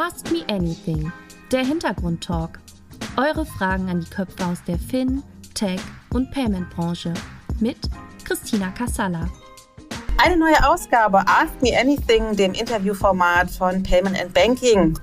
Ask Me Anything, der Hintergrundtalk. Eure Fragen an die Köpfe aus der Fin, Tech und Payment-Branche mit Christina Kassala. Eine neue Ausgabe Ask Me Anything, dem Interviewformat von Payment and Banking.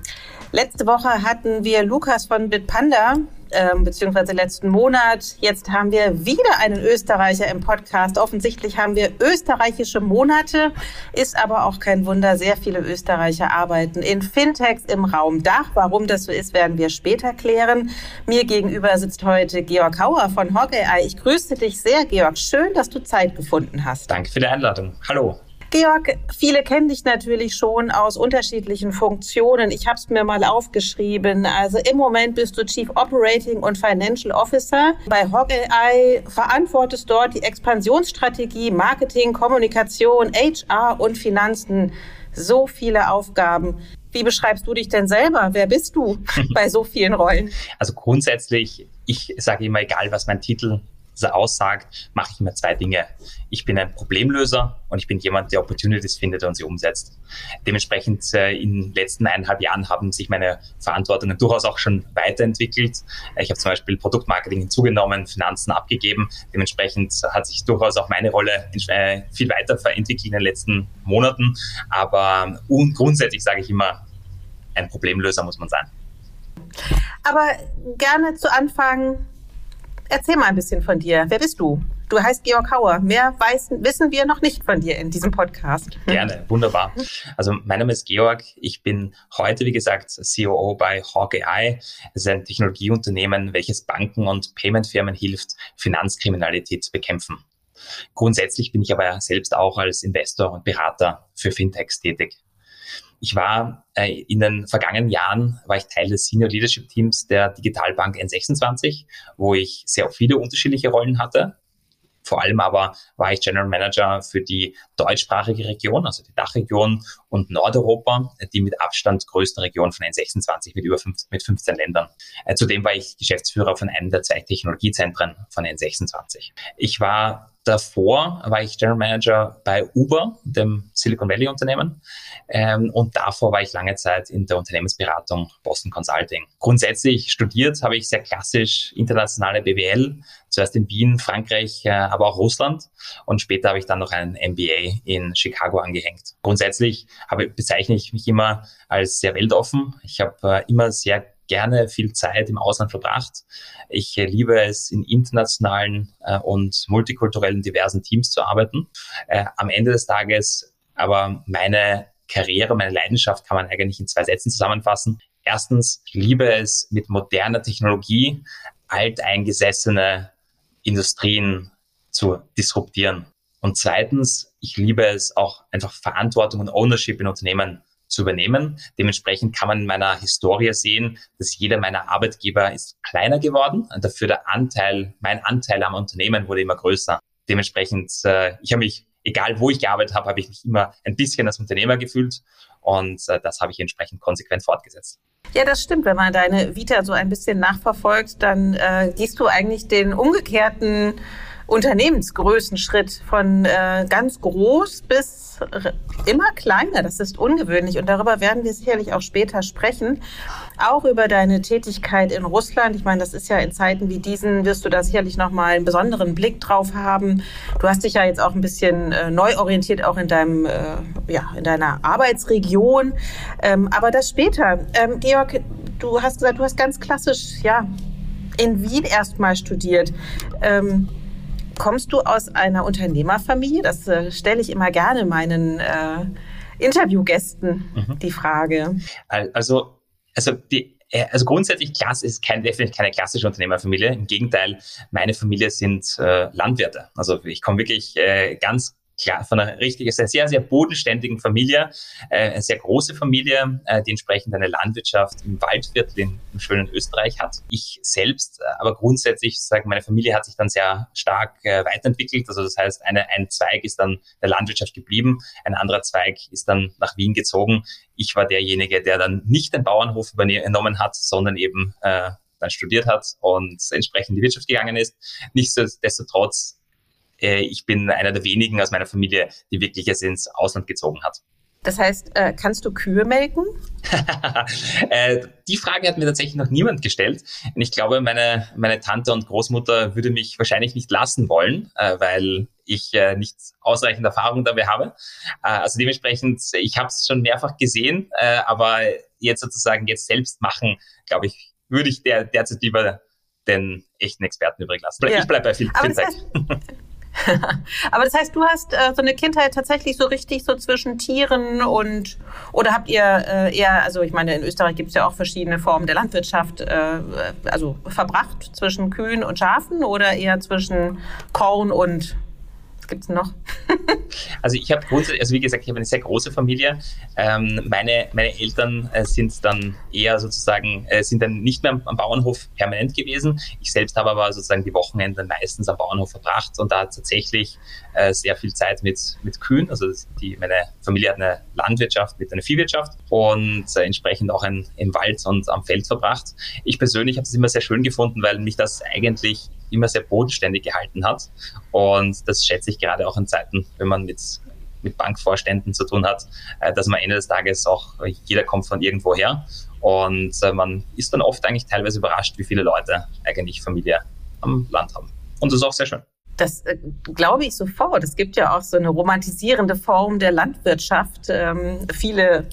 Letzte Woche hatten wir Lukas von Bitpanda ähm, beziehungsweise letzten Monat. Jetzt haben wir wieder einen Österreicher im Podcast. Offensichtlich haben wir österreichische Monate, ist aber auch kein Wunder. Sehr viele Österreicher arbeiten in Fintechs im Raum Dach. Warum das so ist, werden wir später klären. Mir gegenüber sitzt heute Georg Hauer von Hawkeye. Ich grüße dich sehr, Georg. Schön, dass du Zeit gefunden hast. Danke für die Einladung. Hallo. Georg, viele kennen dich natürlich schon aus unterschiedlichen Funktionen. Ich habe es mir mal aufgeschrieben. Also im Moment bist du Chief Operating und Financial Officer. Bei Hogeye verantwortest dort die Expansionsstrategie, Marketing, Kommunikation, HR und Finanzen. So viele Aufgaben. Wie beschreibst du dich denn selber? Wer bist du bei so vielen Rollen? Also grundsätzlich, ich sage immer, egal was mein Titel er aussagt, mache ich immer zwei Dinge. Ich bin ein Problemlöser und ich bin jemand, der Opportunities findet und sie umsetzt. Dementsprechend äh, in den letzten eineinhalb Jahren haben sich meine Verantwortungen durchaus auch schon weiterentwickelt. Ich habe zum Beispiel Produktmarketing hinzugenommen, Finanzen abgegeben. Dementsprechend hat sich durchaus auch meine Rolle äh, viel weiter entwickelt in den letzten Monaten. Aber grundsätzlich sage ich immer, ein Problemlöser muss man sein. Aber gerne zu Anfang Erzähl mal ein bisschen von dir. Wer bist du? Du heißt Georg Hauer. Mehr weiß, wissen wir noch nicht von dir in diesem Podcast. Gerne, wunderbar. Also mein Name ist Georg. Ich bin heute, wie gesagt, COO bei Hawkeye. Es ist ein Technologieunternehmen, welches Banken und Paymentfirmen hilft, Finanzkriminalität zu bekämpfen. Grundsätzlich bin ich aber selbst auch als Investor und Berater für Fintechs tätig. Ich war äh, in den vergangenen Jahren war ich Teil des Senior Leadership Teams der Digitalbank N26, wo ich sehr viele unterschiedliche Rollen hatte. Vor allem aber war ich General Manager für die deutschsprachige Region, also die Dachregion und Nordeuropa, die mit Abstand größte Region von N26 mit über 15, mit 15 Ländern. Äh, zudem war ich Geschäftsführer von einem der zwei Technologiezentren von N26. Ich war Davor war ich General Manager bei Uber, dem Silicon Valley Unternehmen. Ähm, und davor war ich lange Zeit in der Unternehmensberatung Boston Consulting. Grundsätzlich studiert habe ich sehr klassisch internationale BWL, zuerst in Wien, Frankreich, äh, aber auch Russland. Und später habe ich dann noch einen MBA in Chicago angehängt. Grundsätzlich habe, bezeichne ich mich immer als sehr weltoffen. Ich habe äh, immer sehr gerne viel Zeit im Ausland verbracht. Ich äh, liebe es, in internationalen äh, und multikulturellen diversen Teams zu arbeiten. Äh, am Ende des Tages aber meine Karriere, meine Leidenschaft kann man eigentlich in zwei Sätzen zusammenfassen. Erstens, ich liebe es, mit moderner Technologie alteingesessene Industrien zu disruptieren. Und zweitens, ich liebe es auch einfach Verantwortung und Ownership in Unternehmen zu übernehmen. Dementsprechend kann man in meiner Historie sehen, dass jeder meiner Arbeitgeber ist kleiner geworden und dafür der Anteil, mein Anteil am Unternehmen wurde immer größer. Dementsprechend, äh, ich habe mich, egal wo ich gearbeitet habe, habe ich mich immer ein bisschen als Unternehmer gefühlt und äh, das habe ich entsprechend konsequent fortgesetzt. Ja, das stimmt. Wenn man deine Vita so ein bisschen nachverfolgt, dann äh, gehst du eigentlich den umgekehrten Unternehmensgrößenschritt von äh, ganz groß bis immer kleiner. Das ist ungewöhnlich und darüber werden wir sicherlich auch später sprechen. Auch über deine Tätigkeit in Russland. Ich meine, das ist ja in Zeiten wie diesen, wirst du da sicherlich nochmal einen besonderen Blick drauf haben. Du hast dich ja jetzt auch ein bisschen äh, neu orientiert, auch in deinem, äh, ja, in deiner Arbeitsregion. Ähm, aber das später. Ähm, Georg, du hast gesagt, du hast ganz klassisch, ja, in Wien erstmal studiert. Ähm, Kommst du aus einer Unternehmerfamilie? Das äh, stelle ich immer gerne meinen äh, Interviewgästen mhm. die Frage. Also, also die äh, also grundsätzlich Klasse ist kein, definitiv keine klassische Unternehmerfamilie. Im Gegenteil, meine Familie sind äh, Landwirte. Also ich komme wirklich äh, ganz klar, von einer richtig, sehr, sehr, sehr bodenständigen Familie, äh, eine sehr große Familie, äh, die entsprechend eine Landwirtschaft im Waldviertel in, im schönen Österreich hat. Ich selbst, äh, aber grundsätzlich, sagen meine Familie hat sich dann sehr stark äh, weiterentwickelt. Also das heißt, eine, ein Zweig ist dann der Landwirtschaft geblieben, ein anderer Zweig ist dann nach Wien gezogen. Ich war derjenige, der dann nicht den Bauernhof übernommen hat, sondern eben äh, dann studiert hat und entsprechend in die Wirtschaft gegangen ist. Nichtsdestotrotz äh, ich bin einer der wenigen aus meiner Familie, die wirklich es ins Ausland gezogen hat. Das heißt, äh, kannst du Kühe melken? äh, die Frage hat mir tatsächlich noch niemand gestellt. Und ich glaube, meine, meine Tante und Großmutter würde mich wahrscheinlich nicht lassen wollen, äh, weil ich nicht ausreichend Erfahrung dabei habe. Also dementsprechend, ich habe es schon mehrfach gesehen, aber jetzt sozusagen jetzt selbst machen, glaube ich, würde ich der, derzeit lieber den echten Experten übrig lassen. Ja. Ich bleibe bei viel Fintech. Aber das heißt, du hast äh, so eine Kindheit tatsächlich so richtig so zwischen Tieren und oder habt ihr äh, eher, also ich meine, in Österreich gibt es ja auch verschiedene Formen der Landwirtschaft, äh, also verbracht zwischen Kühen und Schafen oder eher zwischen Korn und gibt es noch? also ich habe grundsätzlich, also wie gesagt, ich habe eine sehr große Familie. Ähm, meine, meine Eltern äh, sind dann eher sozusagen, äh, sind dann nicht mehr am, am, Bauernhof permanent gewesen. Ich selbst habe aber sozusagen die Wochenende meistens am Bauernhof verbracht und da tatsächlich äh, sehr viel Zeit mit, mit Kühen. Also die, meine Familie hat eine Landwirtschaft mit einer Viehwirtschaft und äh, entsprechend auch ein, im Wald und am Feld verbracht. Ich persönlich habe es immer sehr schön gefunden, weil mich das eigentlich immer sehr bodenständig gehalten hat. Und das schätze ich gerade auch in Zeiten, wenn man mit, mit Bankvorständen zu tun hat, äh, dass man Ende des Tages auch, jeder kommt von irgendwo her. Und äh, man ist dann oft eigentlich teilweise überrascht, wie viele Leute eigentlich Familie am Land haben. Und das ist auch sehr schön. Das äh, glaube ich sofort. Es gibt ja auch so eine romantisierende Form der Landwirtschaft. Ähm, viele,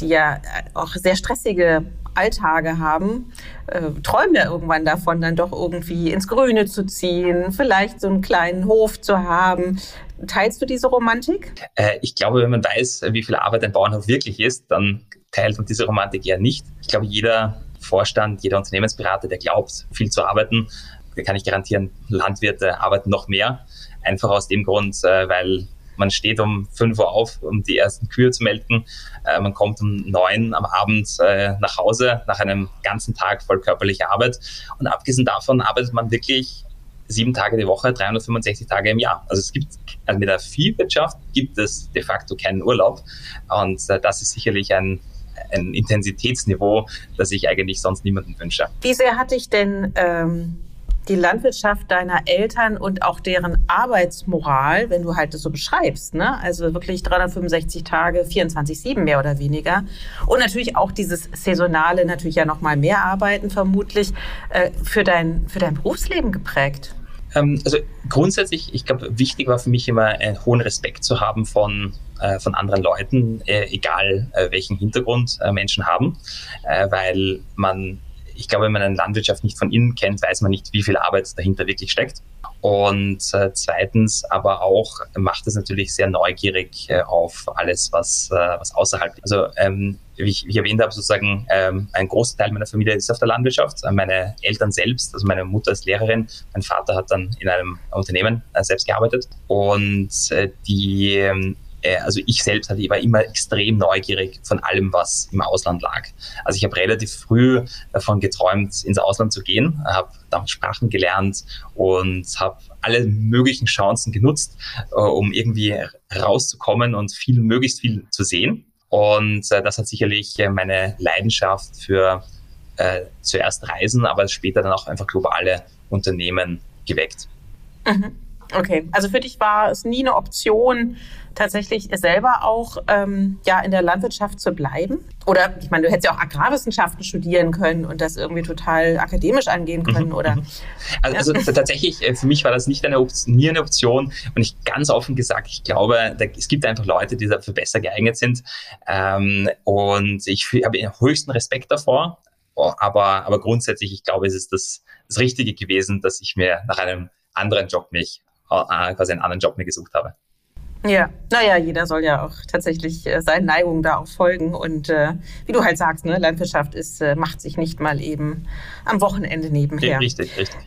die ja auch sehr stressige Alltage haben, äh, träumen ja irgendwann davon, dann doch irgendwie ins Grüne zu ziehen, vielleicht so einen kleinen Hof zu haben. Teilst du diese Romantik? Äh, ich glaube, wenn man weiß, wie viel Arbeit ein Bauernhof wirklich ist, dann teilt man diese Romantik eher nicht. Ich glaube, jeder Vorstand, jeder Unternehmensberater, der glaubt, viel zu arbeiten, der kann ich garantieren, Landwirte arbeiten noch mehr. Einfach aus dem Grund, äh, weil man steht um 5 Uhr auf, um die ersten Kühe zu melken. Äh, man kommt um 9 am Abend äh, nach Hause nach einem ganzen Tag voll körperlicher Arbeit. Und abgesehen davon arbeitet man wirklich sieben Tage die Woche, 365 Tage im Jahr. Also es gibt, also mit der Viehwirtschaft gibt es de facto keinen Urlaub. Und äh, das ist sicherlich ein, ein Intensitätsniveau, das ich eigentlich sonst niemandem wünsche. Wie sehr hatte ich denn ähm, die Landwirtschaft deiner Eltern und auch deren Arbeitsmoral, wenn du halt das so beschreibst, ne? Also wirklich 365 Tage, 24/7 mehr oder weniger. Und natürlich auch dieses saisonale, natürlich ja noch mal mehr arbeiten vermutlich äh, für dein für dein Berufsleben geprägt. Ähm, also grundsätzlich, ich glaube, wichtig war für mich immer einen hohen Respekt zu haben von äh, von anderen Leuten, äh, egal äh, welchen Hintergrund Menschen haben, weil man ich glaube, wenn man eine Landwirtschaft nicht von innen kennt, weiß man nicht, wie viel Arbeit dahinter wirklich steckt. Und äh, zweitens aber auch macht es natürlich sehr neugierig äh, auf alles, was, äh, was außerhalb. Also ähm, wie, ich, wie ich erwähnt habe, sozusagen ähm, ein großer Teil meiner Familie ist auf der Landwirtschaft. Äh, meine Eltern selbst, also meine Mutter ist Lehrerin, mein Vater hat dann in einem Unternehmen äh, selbst gearbeitet. Und äh, die ähm, äh, also ich selbst hatte, ich war immer extrem neugierig von allem, was im Ausland lag. Also ich habe relativ früh davon geträumt, ins Ausland zu gehen, habe damals Sprachen gelernt und habe alle möglichen Chancen genutzt, äh, um irgendwie rauszukommen und viel, möglichst viel zu sehen. Und äh, das hat sicherlich meine Leidenschaft für äh, zuerst Reisen, aber später dann auch einfach globale Unternehmen geweckt. Mhm. Okay, also für dich war es nie eine Option, tatsächlich selber auch ähm, ja in der Landwirtschaft zu bleiben? Oder ich meine, du hättest ja auch Agrarwissenschaften studieren können und das irgendwie total akademisch angehen mhm, können, oder? Mhm. Also, ja. also, tatsächlich, äh, für mich war das nicht eine Option, nie eine Option. Und ich ganz offen gesagt, ich glaube, da, es gibt einfach Leute, die dafür besser geeignet sind. Ähm, und ich habe höchsten Respekt davor. Aber, aber grundsätzlich, ich glaube, es ist das, das Richtige gewesen, dass ich mir nach einem anderen Job mich, quasi einen anderen Job mir gesucht habe. Ja, naja, jeder soll ja auch tatsächlich äh, seinen Neigungen da auch folgen. Und äh, wie du halt sagst, ne, Landwirtschaft ist, äh, macht sich nicht mal eben am Wochenende nebenher. Richtig, richtig.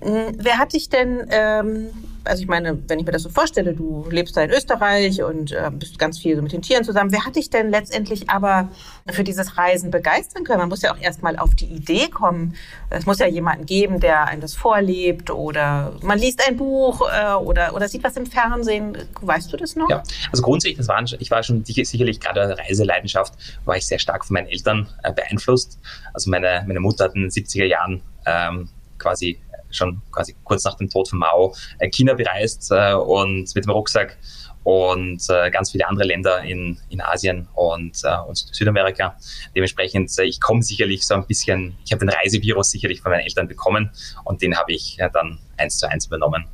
Hm, wer hat dich denn, ähm, also ich meine, wenn ich mir das so vorstelle, du lebst da in Österreich und äh, bist ganz viel so mit den Tieren zusammen. Wer hat dich denn letztendlich aber für dieses Reisen begeistern können? Man muss ja auch erstmal auf die Idee kommen. Es muss ja jemanden geben, der einem das vorlebt oder man liest ein Buch äh, oder, oder sieht was im Fernsehen. Weißt du das noch? Ja, also grundsätzlich, das waren, ich war schon sicherlich gerade Reiseleidenschaft, war ich sehr stark von meinen Eltern äh, beeinflusst. Also meine, meine Mutter hat in den 70er Jahren ähm, quasi schon quasi kurz nach dem Tod von Mao äh, China bereist äh, und mit dem Rucksack und äh, ganz viele andere Länder in, in Asien und, äh, und Südamerika. Dementsprechend, äh, ich komme sicherlich so ein bisschen, ich habe den Reisevirus sicherlich von meinen Eltern bekommen und den habe ich äh, dann eins zu eins übernommen.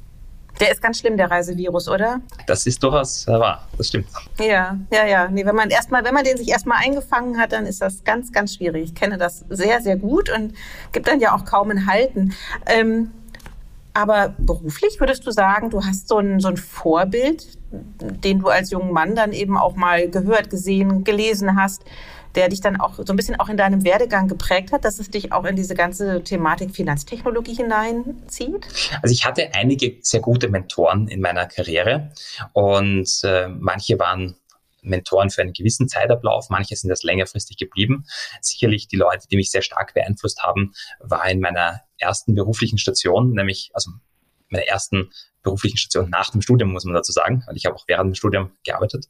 Der ist ganz schlimm, der Reisevirus, oder? Das ist durchaus äh, wahr, das stimmt. Ja, ja, ja. Nee, wenn man erstmal, wenn man den sich erstmal eingefangen hat, dann ist das ganz, ganz schwierig. Ich kenne das sehr, sehr gut und gibt dann ja auch kaum ein Halten. Ähm, aber beruflich würdest du sagen, du hast so ein, so ein Vorbild, den du als junger Mann dann eben auch mal gehört, gesehen, gelesen hast, der dich dann auch so ein bisschen auch in deinem Werdegang geprägt hat, dass es dich auch in diese ganze Thematik Finanztechnologie hineinzieht? Also ich hatte einige sehr gute Mentoren in meiner Karriere und äh, manche waren Mentoren für einen gewissen Zeitablauf, manche sind das längerfristig geblieben. Sicherlich die Leute, die mich sehr stark beeinflusst haben, war in meiner ersten beruflichen Station, nämlich also meiner ersten beruflichen Station nach dem Studium, muss man dazu sagen, weil ich habe auch während dem Studium gearbeitet.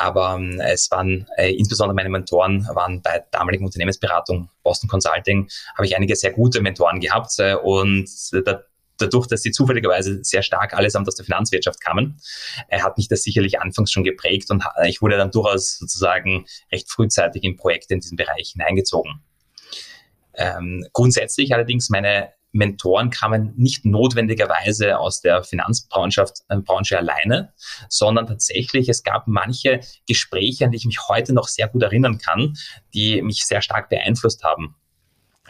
Aber ähm, es waren äh, insbesondere meine Mentoren waren bei damaligen Unternehmensberatung Boston Consulting, habe ich einige sehr gute Mentoren gehabt äh, und da, dadurch, dass sie zufälligerweise sehr stark allesamt aus der Finanzwirtschaft kamen, äh, hat mich das sicherlich anfangs schon geprägt und ich wurde dann durchaus sozusagen recht frühzeitig in Projekte in diesem Bereich hineingezogen. Ähm, grundsätzlich allerdings meine Mentoren kamen nicht notwendigerweise aus der Finanzbranche äh, alleine, sondern tatsächlich, es gab manche Gespräche, an die ich mich heute noch sehr gut erinnern kann, die mich sehr stark beeinflusst haben.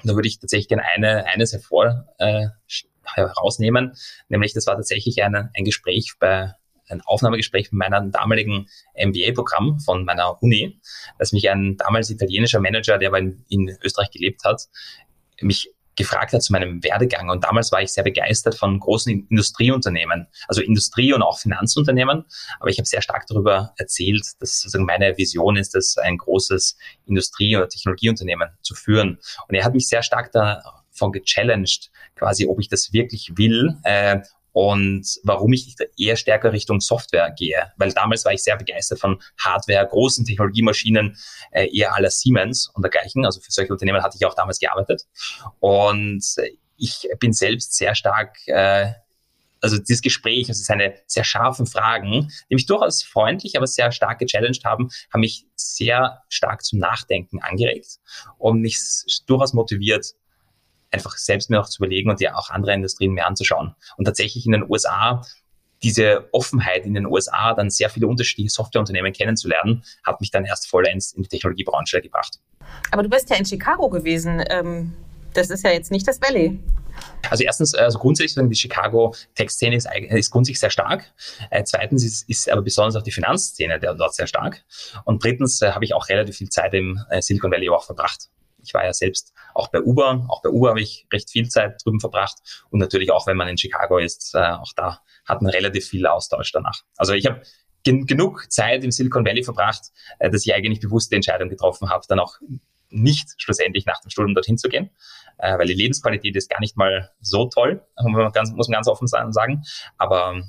Da würde ich tatsächlich gerne eine, eines hervor, äh, herausnehmen, nämlich das war tatsächlich eine, ein Gespräch bei ein Aufnahmegespräch mit meinem damaligen MBA-Programm von meiner Uni, dass mich ein damals italienischer Manager, der aber in, in Österreich gelebt hat, mich gefragt hat zu meinem Werdegang. Und damals war ich sehr begeistert von großen Industrieunternehmen, also Industrie- und auch Finanzunternehmen. Aber ich habe sehr stark darüber erzählt, dass sozusagen meine Vision ist, das ein großes Industrie- oder Technologieunternehmen zu führen. Und er hat mich sehr stark davon gechallenged, quasi, ob ich das wirklich will äh, und warum ich eher stärker Richtung Software gehe. Weil damals war ich sehr begeistert von Hardware, großen Technologiemaschinen, äh, eher aller Siemens und dergleichen. Also für solche Unternehmen hatte ich auch damals gearbeitet. Und ich bin selbst sehr stark, äh, also dieses Gespräch, also seine sehr scharfen Fragen, die mich durchaus freundlich, aber sehr stark gechallenged haben, haben mich sehr stark zum Nachdenken angeregt und mich durchaus motiviert, einfach selbst mir noch zu überlegen und ja auch andere Industrien mehr anzuschauen. Und tatsächlich in den USA diese Offenheit in den USA, dann sehr viele unterschiedliche Softwareunternehmen kennenzulernen, hat mich dann erst vollends in die Technologiebranche gebracht. Aber du bist ja in Chicago gewesen. Ähm, das ist ja jetzt nicht das Valley. Also erstens, also grundsätzlich die Chicago Tech-Szene ist, ist grundsätzlich sehr stark. Äh, zweitens ist, ist aber besonders auch die Finanzszene dort sehr stark. Und drittens äh, habe ich auch relativ viel Zeit im äh, Silicon Valley auch verbracht. Ich war ja selbst auch bei Uber. Auch bei Uber habe ich recht viel Zeit drüben verbracht. Und natürlich auch, wenn man in Chicago ist, äh, auch da hat man relativ viel Austausch danach. Also ich habe gen genug Zeit im Silicon Valley verbracht, äh, dass ich eigentlich bewusst die Entscheidung getroffen habe, dann auch nicht schlussendlich nach dem Studium dorthin zu gehen, äh, weil die Lebensqualität ist gar nicht mal so toll, muss man ganz, muss man ganz offen sagen. Aber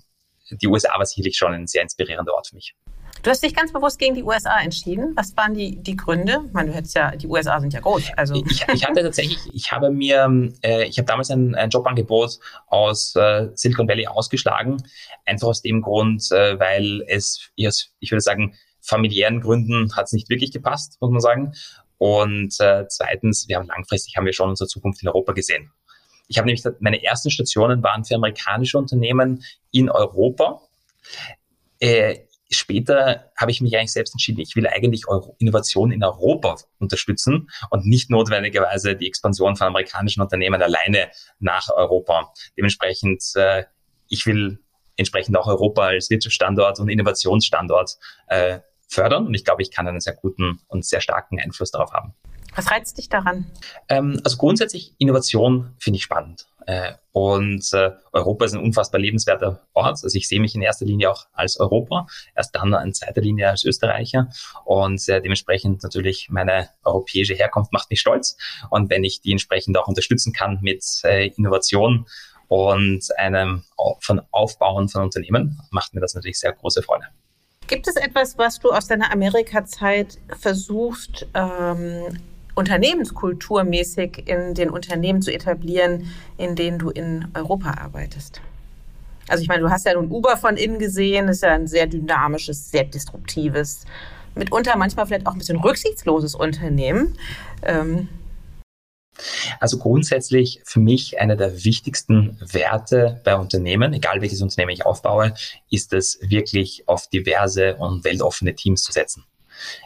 die USA war sicherlich schon ein sehr inspirierender Ort für mich. Du hast dich ganz bewusst gegen die USA entschieden. Was waren die, die Gründe? Ich meine, du hättest ja, die USA sind ja groß. Also. Ich, ich hatte tatsächlich, ich habe mir, äh, ich habe damals ein, ein Jobangebot aus äh, Silicon Valley ausgeschlagen. Einfach aus dem Grund, äh, weil es, ich würde sagen, familiären Gründen hat es nicht wirklich gepasst, muss man sagen. Und äh, zweitens, wir haben langfristig haben wir schon unsere Zukunft in Europa gesehen. Ich habe nämlich meine ersten Stationen waren für amerikanische Unternehmen in Europa. Äh, später habe ich mich eigentlich selbst entschieden, ich will eigentlich Euro Innovation in Europa unterstützen und nicht notwendigerweise die Expansion von amerikanischen Unternehmen alleine nach Europa. Dementsprechend, äh, ich will entsprechend auch Europa als Wirtschaftsstandort und Innovationsstandort äh, fördern und ich glaube, ich kann einen sehr guten und sehr starken Einfluss darauf haben. Was reizt dich daran? Ähm, also grundsätzlich Innovation finde ich spannend. Äh, und äh, Europa ist ein unfassbar lebenswerter Ort. Also ich sehe mich in erster Linie auch als Europa, erst dann in zweiter Linie als Österreicher. Und äh, dementsprechend natürlich meine europäische Herkunft macht mich stolz. Und wenn ich die entsprechend auch unterstützen kann mit äh, Innovation und einem von Aufbauen von Unternehmen, macht mir das natürlich sehr große Freude. Gibt es etwas, was du aus deiner Amerika-Zeit versuchst, ähm, unternehmenskulturmäßig in den Unternehmen zu etablieren, in denen du in Europa arbeitest? Also ich meine, du hast ja nun Uber von innen gesehen, das ist ja ein sehr dynamisches, sehr disruptives, mitunter manchmal vielleicht auch ein bisschen rücksichtsloses Unternehmen. Ähm, also grundsätzlich für mich einer der wichtigsten Werte bei Unternehmen, egal welches Unternehmen ich aufbaue, ist es wirklich auf diverse und weltoffene Teams zu setzen.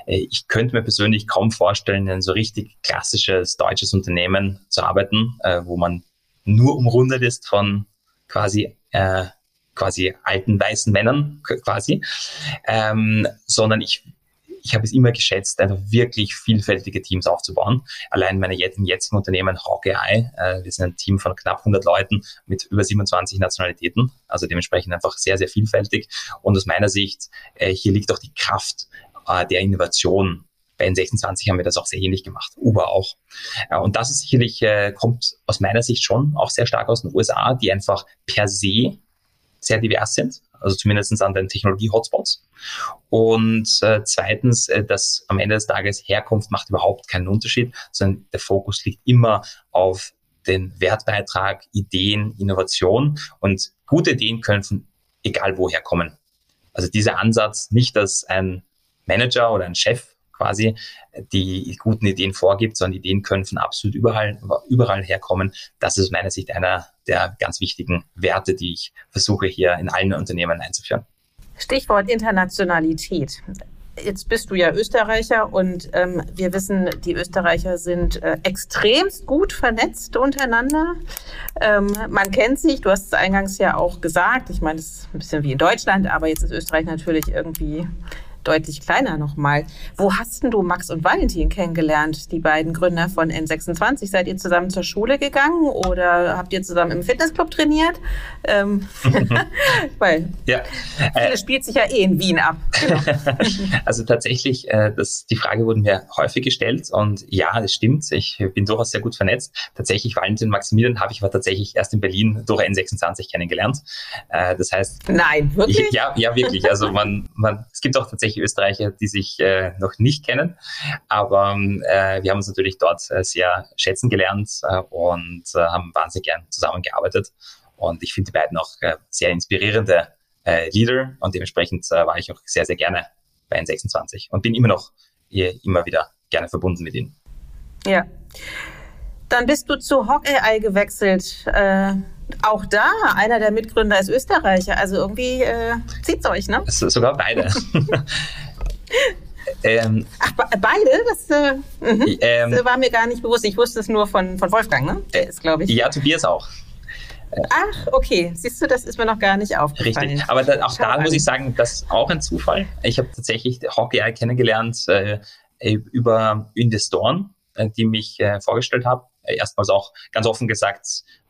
Äh, ich könnte mir persönlich kaum vorstellen, in so richtig klassisches deutsches Unternehmen zu arbeiten, äh, wo man nur umrundet ist von quasi äh, quasi alten weißen Männern quasi, ähm, sondern ich ich habe es immer geschätzt, einfach wirklich vielfältige Teams aufzubauen. Allein meine im jetzigen Unternehmen Hawkeye, äh, wir sind ein Team von knapp 100 Leuten mit über 27 Nationalitäten, also dementsprechend einfach sehr, sehr vielfältig. Und aus meiner Sicht, äh, hier liegt auch die Kraft äh, der Innovation bei N26 haben wir das auch sehr ähnlich gemacht, Uber auch. Äh, und das ist sicherlich, äh, kommt aus meiner Sicht schon auch sehr stark aus den USA, die einfach per se sehr divers sind, also zumindest an den Technologie-Hotspots. Und äh, zweitens, äh, dass am Ende des Tages Herkunft macht überhaupt keinen Unterschied, sondern der Fokus liegt immer auf den Wertbeitrag, Ideen, Innovation und gute Ideen können von egal woher kommen. Also dieser Ansatz, nicht dass ein Manager oder ein Chef quasi die guten Ideen vorgibt, sondern Ideen können von absolut überall, überall herkommen. Das ist aus meiner Sicht einer der ganz wichtigen Werte, die ich versuche hier in allen Unternehmen einzuführen. Stichwort Internationalität. Jetzt bist du ja Österreicher und ähm, wir wissen, die Österreicher sind äh, extremst gut vernetzt untereinander. Ähm, man kennt sich, du hast es eingangs ja auch gesagt. Ich meine, es ist ein bisschen wie in Deutschland, aber jetzt ist Österreich natürlich irgendwie deutlich kleiner nochmal. Wo hast denn du Max und Valentin kennengelernt, die beiden Gründer von N26? Seid ihr zusammen zur Schule gegangen oder habt ihr zusammen im Fitnessclub trainiert? Ähm, weil ja. Äh, spielt sich ja eh in Wien ab. Genau. also tatsächlich, äh, das, die Frage wurde mir häufig gestellt und ja, das stimmt. Ich bin durchaus sehr gut vernetzt. Tatsächlich Valentin und Maximilian habe ich aber tatsächlich erst in Berlin durch N26 kennengelernt. Äh, das heißt. Nein, wirklich? Ich, ja, ja, wirklich. Also man, man, es gibt auch tatsächlich tatsächlich Österreicher, die sich äh, noch nicht kennen. Aber äh, wir haben uns natürlich dort äh, sehr schätzen gelernt äh, und äh, haben wahnsinnig gern zusammengearbeitet. Und ich finde die beiden auch sehr inspirierende Leader und dementsprechend war ich auch sehr, sehr gerne bei N26 und bin immer noch immer wieder gerne verbunden mit ihnen. Ja. Dann bist du zu AI gewechselt. Äh, auch da, einer der Mitgründer ist Österreicher. Also irgendwie äh, es euch, ne? Sogar beide. ähm, Ach, beide? Das, äh, mhm. ähm, das, war mir gar nicht bewusst. Ich wusste es nur von, von Wolfgang, ne? Der ist, glaube ich. Ja, Tobias auch. Ach, okay. Siehst du, das ist mir noch gar nicht aufgefallen. Richtig. Aber da, auch Schau da an. muss ich sagen, das ist auch ein Zufall. Ich habe tatsächlich Hockey kennengelernt äh, über Investoren, äh, die mich äh, vorgestellt haben. Erstmals auch ganz offen gesagt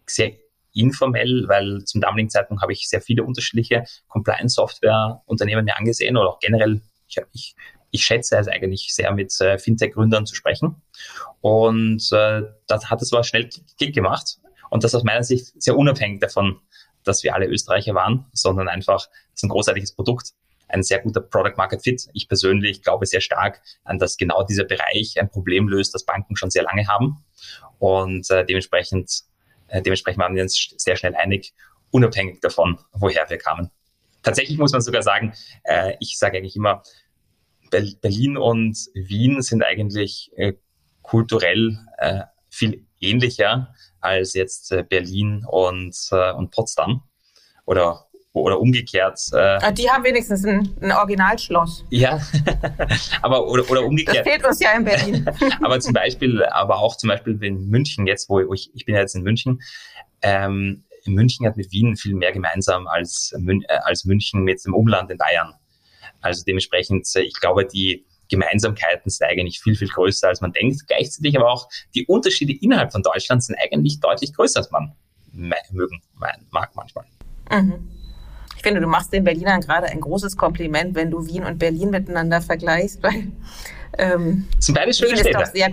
sehr informell, weil zum damaligen Zeitpunkt habe ich sehr viele unterschiedliche Compliance-Software-Unternehmen mir angesehen oder auch generell, ich, ich, ich schätze es eigentlich sehr, mit äh, Fintech-Gründern zu sprechen. Und äh, das hat es aber schnell Klick gemacht. Und das aus meiner Sicht sehr unabhängig davon, dass wir alle Österreicher waren, sondern einfach, es ist ein großartiges Produkt, ein sehr guter Product Market Fit. Ich persönlich glaube sehr stark an, dass genau dieser Bereich ein Problem löst, das Banken schon sehr lange haben. Und äh, dementsprechend dementsprechend waren wir uns sehr schnell einig, unabhängig davon, woher wir kamen. Tatsächlich muss man sogar sagen, äh, ich sage eigentlich immer, Berlin und Wien sind eigentlich äh, kulturell äh, viel ähnlicher als jetzt äh, Berlin und, äh, und Potsdam oder oder umgekehrt. Äh, ah, die haben wenigstens ein, ein Originalschloss. Ja, aber oder, oder umgekehrt. Das fehlt uns ja in Berlin. aber zum Beispiel, aber auch zum Beispiel in München jetzt, wo ich, ich bin ja jetzt in München. Ähm, München hat mit Wien viel mehr gemeinsam als, äh, als München mit dem Umland in Bayern. Also dementsprechend, äh, ich glaube, die Gemeinsamkeiten sind eigentlich viel, viel größer, als man denkt. Gleichzeitig aber auch die Unterschiede innerhalb von Deutschland sind eigentlich deutlich größer, als man mögen, mag manchmal. Mhm finde, du machst den Berlinern gerade ein großes Kompliment, wenn du Wien und Berlin miteinander vergleichst, weil ähm, sind beide schöne Wien ist doch sehr,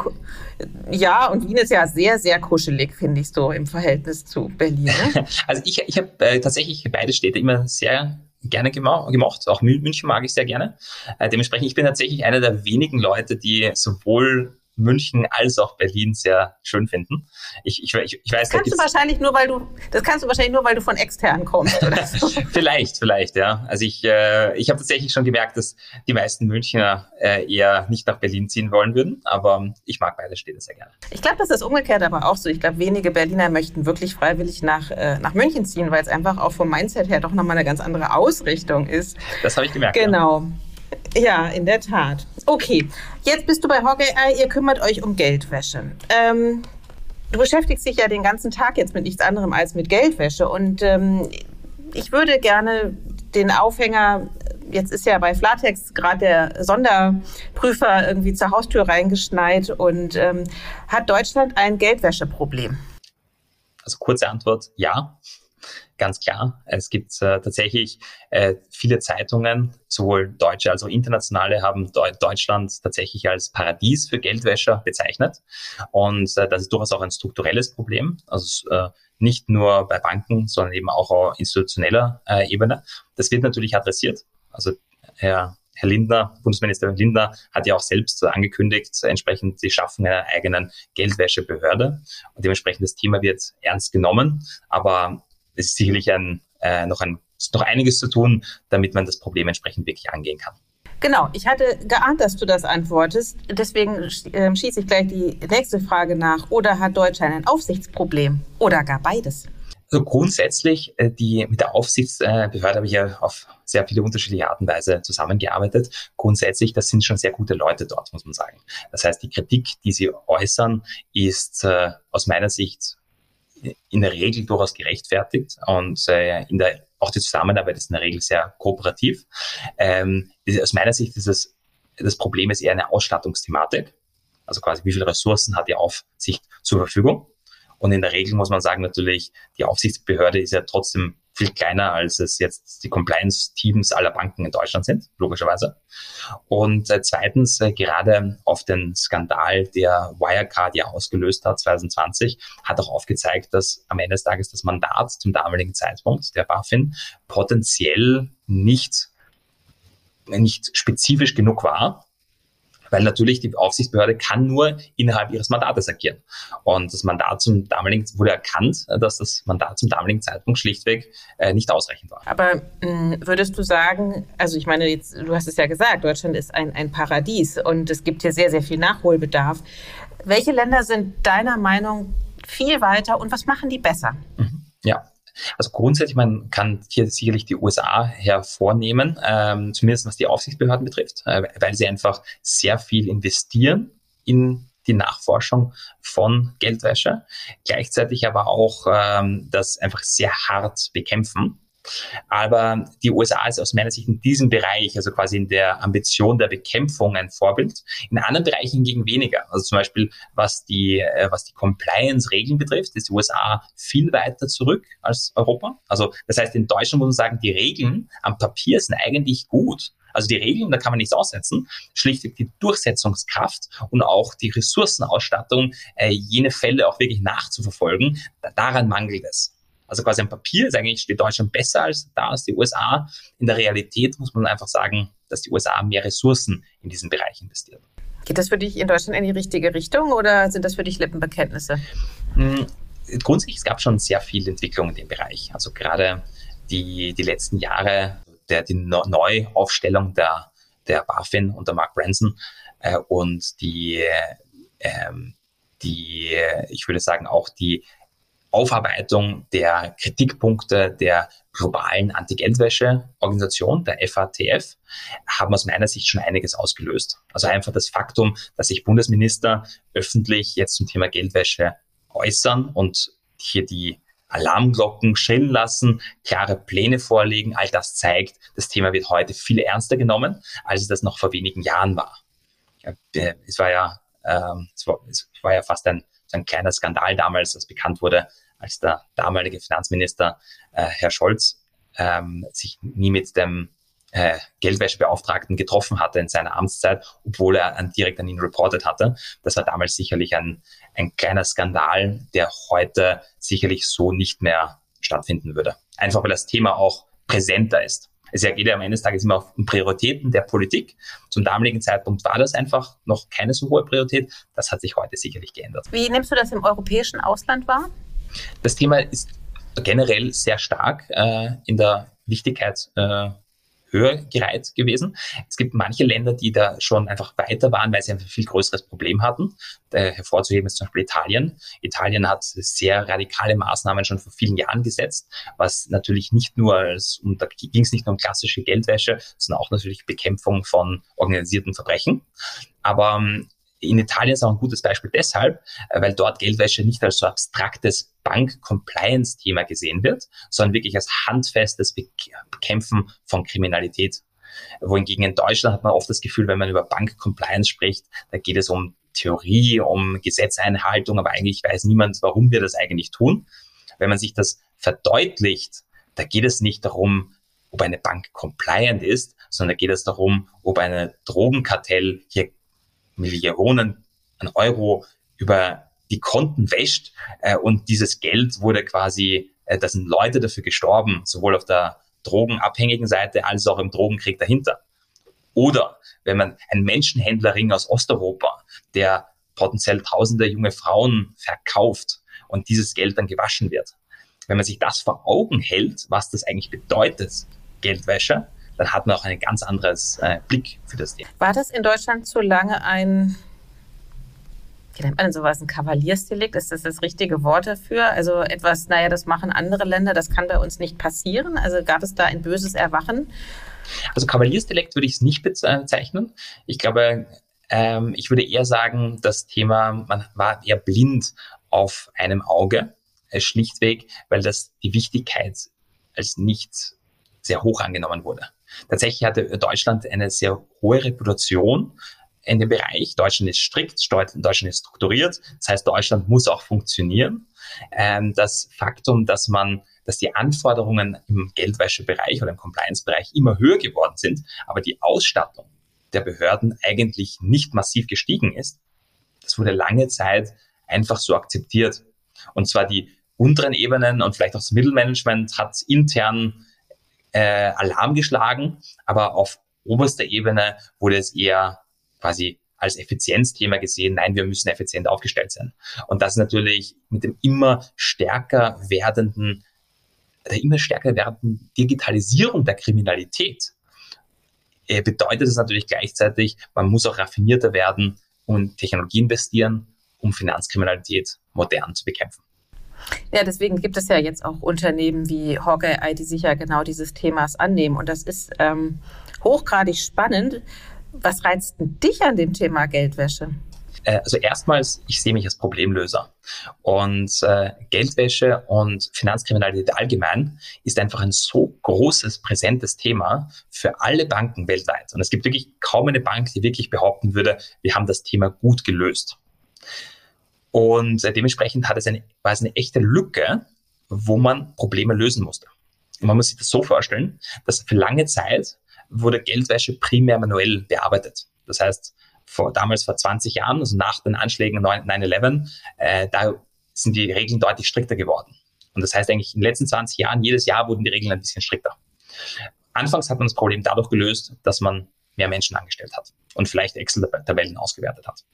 ja, und Wien ist ja sehr, sehr kuschelig, finde ich so im Verhältnis zu Berlin. Ne? also ich, ich habe äh, tatsächlich beide Städte immer sehr gerne gemocht. Auch München mag ich sehr gerne. Äh, dementsprechend, ich bin tatsächlich einer der wenigen Leute, die sowohl München als auch Berlin sehr schön finden. Ich, ich, ich, ich weiß, das kannst du wahrscheinlich nur, weil du das kannst du wahrscheinlich nur, weil du von extern kommst. So. vielleicht, vielleicht, ja. Also ich, äh, ich habe tatsächlich schon gemerkt, dass die meisten Münchner äh, eher nicht nach Berlin ziehen wollen würden, aber ich mag beide Städte sehr gerne. Ich glaube, das ist umgekehrt aber auch so. Ich glaube, wenige Berliner möchten wirklich freiwillig nach, äh, nach München ziehen, weil es einfach auch vom Mindset her doch nochmal eine ganz andere Ausrichtung ist. Das habe ich gemerkt. Genau. Ja. Ja, in der Tat. Okay, jetzt bist du bei Hogeye, ihr kümmert euch um Geldwäsche. Ähm, du beschäftigst dich ja den ganzen Tag jetzt mit nichts anderem als mit Geldwäsche und ähm, ich würde gerne den Aufhänger, jetzt ist ja bei Flatex gerade der Sonderprüfer irgendwie zur Haustür reingeschneit und ähm, hat Deutschland ein Geldwäscheproblem? Also kurze Antwort, ja ganz klar. Es gibt äh, tatsächlich äh, viele Zeitungen, sowohl deutsche als auch internationale, haben De Deutschland tatsächlich als Paradies für Geldwäscher bezeichnet. Und äh, das ist durchaus auch ein strukturelles Problem. Also äh, nicht nur bei Banken, sondern eben auch auf institutioneller äh, Ebene. Das wird natürlich adressiert. Also Herr Herr Lindner, Bundesministerin Lindner, hat ja auch selbst angekündigt, entsprechend die Schaffung einer eigenen Geldwäschebehörde. Und dementsprechend das Thema wird ernst genommen. Aber es ist sicherlich ein, äh, noch, ein, noch einiges zu tun, damit man das Problem entsprechend wirklich angehen kann. Genau, ich hatte geahnt, dass du das antwortest. Deswegen äh, schieße ich gleich die nächste Frage nach. Oder hat Deutschland ein Aufsichtsproblem? Oder gar beides? Also grundsätzlich, äh, die, mit der Aufsichtsbehörde habe ich ja auf sehr viele unterschiedliche Art und Weise zusammengearbeitet. Grundsätzlich, das sind schon sehr gute Leute dort, muss man sagen. Das heißt, die Kritik, die sie äußern, ist äh, aus meiner Sicht in der Regel durchaus gerechtfertigt und in der, auch die Zusammenarbeit ist in der Regel sehr kooperativ. Ähm, aus meiner Sicht ist es, das Problem ist eher eine Ausstattungsthematik. Also quasi, wie viele Ressourcen hat die Aufsicht zur Verfügung? Und in der Regel muss man sagen, natürlich, die Aufsichtsbehörde ist ja trotzdem viel kleiner, als es jetzt die Compliance-Teams aller Banken in Deutschland sind, logischerweise. Und äh, zweitens, äh, gerade auf den Skandal, der Wirecard ja ausgelöst hat 2020, hat auch aufgezeigt, dass am Ende des Tages das Mandat zum damaligen Zeitpunkt der BaFin potenziell nicht nicht spezifisch genug war, weil natürlich die Aufsichtsbehörde kann nur innerhalb ihres Mandates agieren. Und das Mandat zum damaligen wurde erkannt, dass das Mandat zum damaligen Zeitpunkt schlichtweg äh, nicht ausreichend war. Aber mh, hm, würdest du sagen, also ich meine, jetzt, du hast es ja gesagt, Deutschland ist ein, ein Paradies und es gibt hier sehr, sehr viel Nachholbedarf. Welche Länder sind deiner Meinung viel weiter und was machen die besser? Mhm. Ja, also grundsätzlich, man kann hier sicherlich die USA hervornehmen, ähm, zumindest was die Aufsichtsbehörden betrifft, äh, weil sie einfach sehr viel investieren in die Nachforschung von Geldwäsche, gleichzeitig aber auch ähm, das einfach sehr hart bekämpfen. Aber die USA ist aus meiner Sicht in diesem Bereich, also quasi in der Ambition der Bekämpfung ein Vorbild. In anderen Bereichen hingegen weniger. Also zum Beispiel, was die, äh, was die Compliance-Regeln betrifft, ist die USA viel weiter zurück als Europa. Also das heißt, in Deutschland muss man sagen, die Regeln am Papier sind eigentlich gut. Also die Regeln, da kann man nichts aussetzen. Schlichtweg die Durchsetzungskraft und auch die Ressourcenausstattung, äh, jene Fälle auch wirklich nachzuverfolgen, daran mangelt es. Also quasi am Papier ist eigentlich, steht Deutschland besser als da als die USA. In der Realität muss man einfach sagen, dass die USA mehr Ressourcen in diesen Bereich investieren. Geht das für dich in Deutschland in die richtige Richtung oder sind das für dich Lippenbekenntnisse? Hm, grundsätzlich, es gab schon sehr viel Entwicklung in dem Bereich. Also gerade die, die letzten Jahre, der, die Neuaufstellung der, der BaFin unter Mark Branson äh, und die, äh, die, ich würde sagen, auch die Aufarbeitung der Kritikpunkte der globalen Anti-Geldwäsche-Organisation, der FATF, haben aus meiner Sicht schon einiges ausgelöst. Also einfach das Faktum, dass sich Bundesminister öffentlich jetzt zum Thema Geldwäsche äußern und hier die Alarmglocken schrillen lassen, klare Pläne vorlegen, all das zeigt, das Thema wird heute viel ernster genommen, als es das noch vor wenigen Jahren war. Es war ja, ähm, es war, es war ja fast ein, ein kleiner Skandal damals, als bekannt wurde, als der damalige Finanzminister äh, Herr Scholz ähm, sich nie mit dem äh, Geldwäschebeauftragten getroffen hatte in seiner Amtszeit, obwohl er an, direkt an ihn reportet hatte. Das war damals sicherlich ein, ein kleiner Skandal, der heute sicherlich so nicht mehr stattfinden würde. Einfach weil das Thema auch präsenter ist. Es geht ja am Ende des Tages immer um Prioritäten der Politik. Zum damaligen Zeitpunkt war das einfach noch keine so hohe Priorität. Das hat sich heute sicherlich geändert. Wie nimmst du das im europäischen Ausland wahr? Das Thema ist generell sehr stark äh, in der Wichtigkeit äh, höher gereiht gewesen. Es gibt manche Länder, die da schon einfach weiter waren, weil sie ein viel größeres Problem hatten. Äh, hervorzuheben ist zum Beispiel Italien. Italien hat sehr radikale Maßnahmen schon vor vielen Jahren gesetzt, was natürlich nicht nur als, um, da ging es nicht nur um klassische Geldwäsche, sondern auch natürlich Bekämpfung von organisierten Verbrechen. Aber ähm, in Italien ist auch ein gutes Beispiel deshalb, äh, weil dort Geldwäsche nicht als so abstraktes Bank-Compliance-Thema gesehen wird, sondern wirklich als handfestes Bekämpfen von Kriminalität. Wohingegen in Deutschland hat man oft das Gefühl, wenn man über Bank-Compliance spricht, da geht es um Theorie, um Gesetzeinhaltung, aber eigentlich weiß niemand, warum wir das eigentlich tun. Wenn man sich das verdeutlicht, da geht es nicht darum, ob eine Bank compliant ist, sondern da geht es darum, ob eine Drogenkartell hier Millionen an Euro über die Konten wäscht äh, und dieses Geld wurde quasi, äh, da sind Leute dafür gestorben, sowohl auf der drogenabhängigen Seite als auch im Drogenkrieg dahinter. Oder wenn man einen Menschenhändlerring aus Osteuropa, der potenziell tausende junge Frauen verkauft und dieses Geld dann gewaschen wird. Wenn man sich das vor Augen hält, was das eigentlich bedeutet, Geldwäsche, dann hat man auch einen ganz anderes äh, Blick für das Thema. War das in Deutschland zu lange ein wie nennt man denn sowas, ein Kavaliersdelikt? Ist das das richtige Wort dafür? Also etwas, naja, das machen andere Länder, das kann bei uns nicht passieren. Also gab es da ein böses Erwachen? Also Kavaliersdelikt würde ich es nicht bezeichnen. Ich glaube, ähm, ich würde eher sagen, das Thema, man war eher blind auf einem Auge, äh, schlichtweg, weil das die Wichtigkeit als nicht sehr hoch angenommen wurde. Tatsächlich hatte Deutschland eine sehr hohe Reputation in dem Bereich. Deutschland ist strikt, Deutschland ist strukturiert. Das heißt, Deutschland muss auch funktionieren. Ähm, das Faktum, dass man, dass die Anforderungen im Geldwäschebereich oder im Compliance-Bereich immer höher geworden sind, aber die Ausstattung der Behörden eigentlich nicht massiv gestiegen ist, das wurde lange Zeit einfach so akzeptiert. Und zwar die unteren Ebenen und vielleicht auch das Mittelmanagement hat intern äh, Alarm geschlagen, aber auf oberster Ebene wurde es eher quasi als Effizienzthema gesehen, nein, wir müssen effizient aufgestellt sein. Und das natürlich mit dem immer stärker werdenden, der immer stärker werdenden Digitalisierung der Kriminalität äh, bedeutet es natürlich gleichzeitig, man muss auch raffinierter werden und Technologie investieren, um Finanzkriminalität modern zu bekämpfen. Ja, deswegen gibt es ja jetzt auch Unternehmen wie Hawkeye, die sich ja genau dieses Themas annehmen. Und das ist ähm, hochgradig spannend. Was reizt dich an dem Thema Geldwäsche? Äh, also erstmals, ich sehe mich als Problemlöser. Und äh, Geldwäsche und Finanzkriminalität allgemein ist einfach ein so großes, präsentes Thema für alle Banken weltweit. Und es gibt wirklich kaum eine Bank, die wirklich behaupten würde, wir haben das Thema gut gelöst. Und dementsprechend hat es eine, war es eine echte Lücke, wo man Probleme lösen musste. Und man muss sich das so vorstellen, dass für lange Zeit wurde Geldwäsche primär manuell bearbeitet. Das heißt, vor, damals vor 20 Jahren, also nach den Anschlägen 9-11, äh, da sind die Regeln deutlich strikter geworden. Und das heißt eigentlich, in den letzten 20 Jahren, jedes Jahr wurden die Regeln ein bisschen strikter. Anfangs hat man das Problem dadurch gelöst, dass man mehr Menschen angestellt hat und vielleicht Excel-Tabellen ausgewertet hat.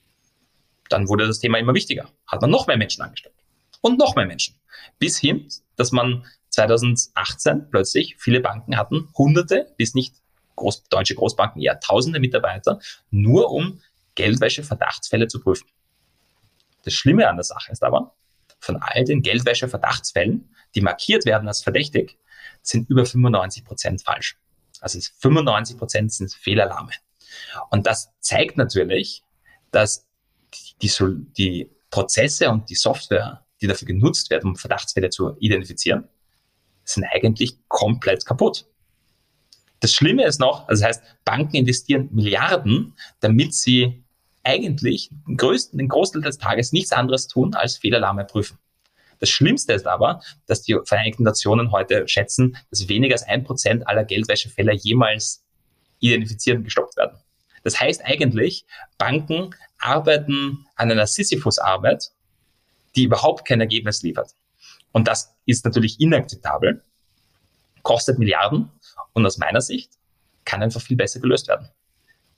Dann wurde das Thema immer wichtiger. Hat man noch mehr Menschen angestellt. Und noch mehr Menschen. Bis hin, dass man 2018 plötzlich viele Banken hatten, hunderte bis nicht groß, deutsche Großbanken, eher tausende Mitarbeiter, nur um Geldwäsche-Verdachtsfälle zu prüfen. Das Schlimme an der Sache ist aber, von all den Geldwäsche-Verdachtsfällen, die markiert werden als verdächtig, sind über 95 Prozent falsch. Also 95 Prozent sind Fehlalarme. Und das zeigt natürlich, dass die, die Prozesse und die Software, die dafür genutzt werden, um Verdachtsfälle zu identifizieren, sind eigentlich komplett kaputt. Das Schlimme ist noch, also das heißt, Banken investieren Milliarden, damit sie eigentlich den, größten, den Großteil des Tages nichts anderes tun, als Fehlalarme prüfen. Das Schlimmste ist aber, dass die Vereinigten Nationen heute schätzen, dass weniger als ein Prozent aller Geldwäschefälle jemals identifiziert und gestoppt werden. Das heißt eigentlich, Banken arbeiten an einer Sisyphus-Arbeit, die überhaupt kein Ergebnis liefert. Und das ist natürlich inakzeptabel. kostet Milliarden und aus meiner Sicht kann einfach viel besser gelöst werden.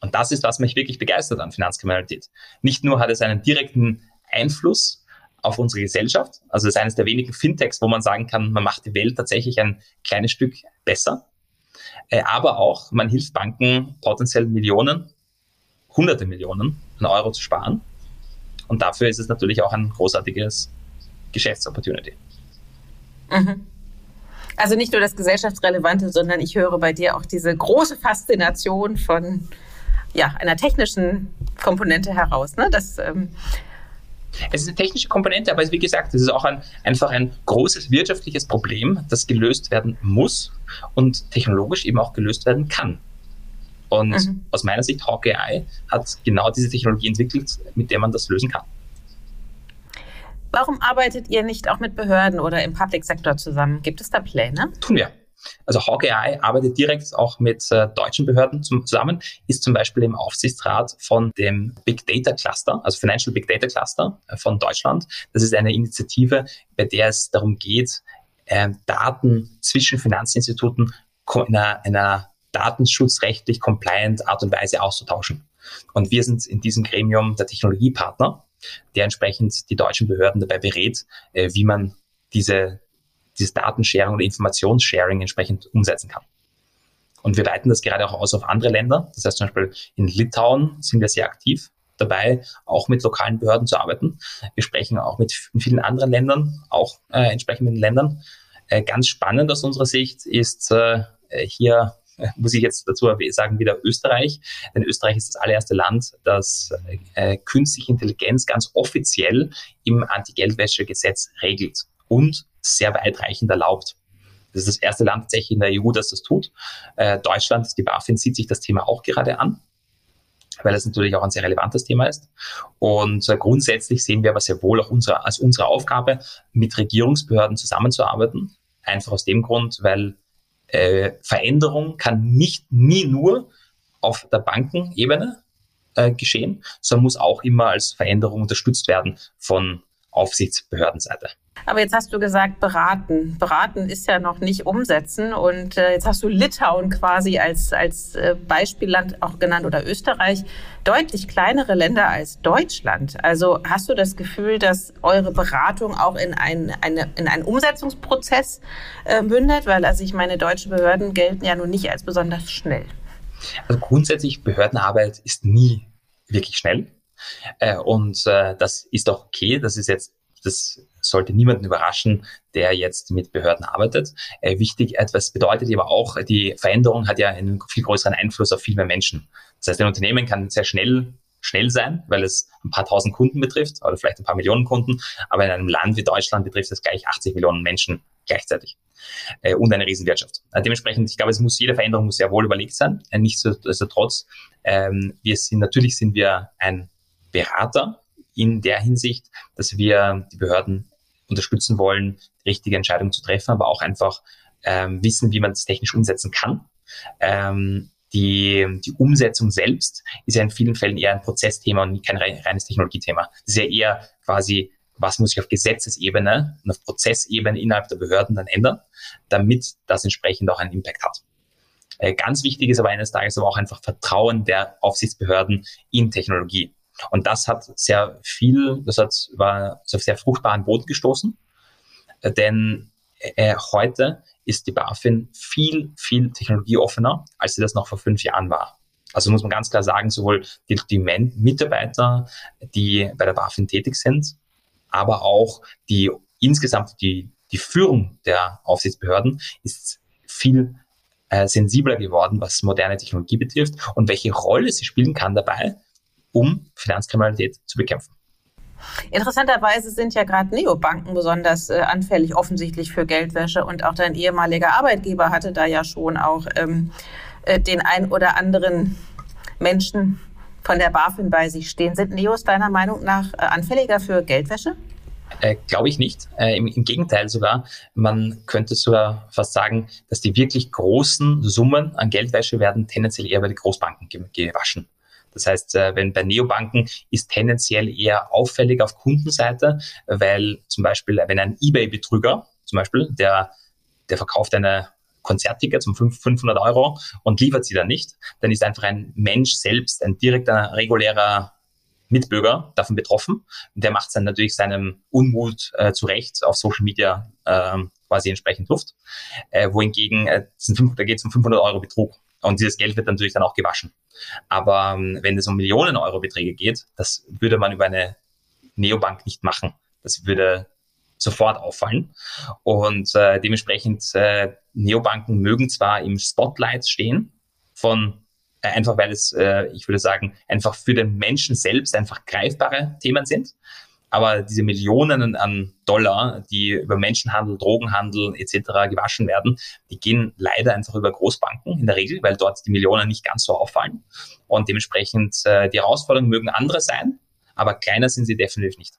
Und das ist, was mich wirklich begeistert an Finanzkriminalität. Nicht nur hat es einen direkten Einfluss auf unsere Gesellschaft, also es ist eines der wenigen Fintechs, wo man sagen kann, man macht die Welt tatsächlich ein kleines Stück besser, äh, aber auch man hilft Banken potenziell Millionen, hunderte Millionen an Euro zu sparen. Und dafür ist es natürlich auch ein großartiges Geschäftsopportunity. Mhm. Also nicht nur das Gesellschaftsrelevante, sondern ich höre bei dir auch diese große Faszination von ja, einer technischen Komponente heraus. Ne? Das, ähm es ist eine technische Komponente, aber wie gesagt, es ist auch ein, einfach ein großes wirtschaftliches Problem, das gelöst werden muss und technologisch eben auch gelöst werden kann. Und mhm. aus meiner Sicht, Hawkeye hat genau diese Technologie entwickelt, mit der man das lösen kann. Warum arbeitet ihr nicht auch mit Behörden oder im Public Sektor zusammen? Gibt es da Pläne? Tun wir. Also Hawkeye arbeitet direkt auch mit äh, deutschen Behörden zum, zusammen, ist zum Beispiel im Aufsichtsrat von dem Big Data Cluster, also Financial Big Data Cluster äh, von Deutschland. Das ist eine Initiative, bei der es darum geht, äh, Daten zwischen Finanzinstituten in einer, einer datenschutzrechtlich compliant Art und Weise auszutauschen. Und wir sind in diesem Gremium der Technologiepartner, der entsprechend die deutschen Behörden dabei berät, äh, wie man diese dieses Datensharing oder Informationssharing entsprechend umsetzen kann. Und wir weiten das gerade auch aus auf andere Länder. Das heißt zum Beispiel in Litauen sind wir sehr aktiv dabei, auch mit lokalen Behörden zu arbeiten. Wir sprechen auch mit vielen anderen Ländern, auch äh, entsprechenden Ländern. Äh, ganz spannend aus unserer Sicht ist äh, hier muss ich jetzt dazu sagen, wieder Österreich. Denn Österreich ist das allererste Land, das äh, künstliche Intelligenz ganz offiziell im Anti-Geldwäsche-Gesetz regelt und sehr weitreichend erlaubt. Das ist das erste Land tatsächlich in der EU, das das tut. Äh, Deutschland, die BaFin, sieht sich das Thema auch gerade an, weil es natürlich auch ein sehr relevantes Thema ist. Und äh, grundsätzlich sehen wir aber sehr wohl auch unsere, als unsere Aufgabe, mit Regierungsbehörden zusammenzuarbeiten. Einfach aus dem Grund, weil äh, Veränderung kann nicht nie nur auf der Bankenebene äh, geschehen, sondern muss auch immer als Veränderung unterstützt werden von Aufsichtsbehördenseite. Aber jetzt hast du gesagt, beraten. Beraten ist ja noch nicht umsetzen. Und äh, jetzt hast du Litauen quasi als, als äh, Beispielland auch genannt oder Österreich. Deutlich kleinere Länder als Deutschland. Also hast du das Gefühl, dass eure Beratung auch in, ein, eine, in einen Umsetzungsprozess äh, mündet? Weil also ich meine, deutsche Behörden gelten ja nun nicht als besonders schnell. Also grundsätzlich Behördenarbeit ist nie wirklich schnell. Äh, und äh, das ist auch okay. Das ist jetzt, das sollte niemanden überraschen, der jetzt mit Behörden arbeitet. Äh, wichtig, etwas bedeutet aber auch, die Veränderung hat ja einen viel größeren Einfluss auf viel mehr Menschen. Das heißt, ein Unternehmen kann sehr schnell schnell sein, weil es ein paar tausend Kunden betrifft oder vielleicht ein paar Millionen Kunden, aber in einem Land wie Deutschland betrifft es gleich 80 Millionen Menschen gleichzeitig äh, und eine Riesenwirtschaft. Äh, dementsprechend, ich glaube, es muss jede Veränderung muss sehr wohl überlegt sein. Äh, Nichtsdestotrotz, ähm, wir sind natürlich sind wir ein Berater in der Hinsicht, dass wir die Behörden unterstützen wollen, die richtige Entscheidung zu treffen, aber auch einfach ähm, wissen, wie man es technisch umsetzen kann. Ähm, die, die Umsetzung selbst ist ja in vielen Fällen eher ein Prozessthema und kein reines Technologiethema. Das ist ja eher quasi, was muss ich auf Gesetzesebene und auf Prozessebene innerhalb der Behörden dann ändern, damit das entsprechend auch einen Impact hat. Äh, ganz wichtig ist aber eines Tages aber auch einfach Vertrauen der Aufsichtsbehörden in Technologie. Und das hat sehr viel, das hat, war auf sehr fruchtbaren Boden gestoßen, denn äh, heute ist die BaFin viel, viel technologieoffener, als sie das noch vor fünf Jahren war. Also muss man ganz klar sagen, sowohl die, die Mitarbeiter, die bei der BaFin tätig sind, aber auch die insgesamt die, die Führung der Aufsichtsbehörden ist viel äh, sensibler geworden, was moderne Technologie betrifft und welche Rolle sie spielen kann dabei, um Finanzkriminalität zu bekämpfen. Interessanterweise sind ja gerade Neobanken besonders äh, anfällig offensichtlich für Geldwäsche und auch dein ehemaliger Arbeitgeber hatte da ja schon auch ähm, äh, den ein oder anderen Menschen von der BaFin bei sich stehen. Sind Neos deiner Meinung nach äh, anfälliger für Geldwäsche? Äh, Glaube ich nicht. Äh, im, im, Gegenteil sogar. Man könnte sogar fast sagen, dass die wirklich großen Summen an Geldwäsche werden tendenziell eher bei den Großbanken gewaschen. Das heißt, äh, wenn bei Neobanken ist tendenziell eher auffällig auf Kundenseite, weil zum Beispiel, wenn ein eBay-Betrüger, zum Beispiel, der, der verkauft eine Konzerttickets um 500 Euro und liefert sie dann nicht, dann ist einfach ein Mensch selbst, ein direkter, regulärer Mitbürger davon betroffen. Der macht dann natürlich seinem Unmut äh, zurecht auf Social Media äh, quasi entsprechend Luft. Äh, wohingegen, äh, da geht es um 500 Euro Betrug. Und dieses Geld wird natürlich dann auch gewaschen. Aber ähm, wenn es um Millionen Euro Beträge geht, das würde man über eine Neobank nicht machen. Das würde sofort auffallen. Und äh, dementsprechend, äh, Neobanken mögen zwar im Spotlight stehen von äh, einfach weil es, äh, ich würde sagen, einfach für den Menschen selbst einfach greifbare Themen sind. Aber diese Millionen an Dollar, die über Menschenhandel, Drogenhandel etc. gewaschen werden, die gehen leider einfach über Großbanken in der Regel, weil dort die Millionen nicht ganz so auffallen. Und dementsprechend äh, die Herausforderungen mögen andere sein, aber kleiner sind sie definitiv nicht.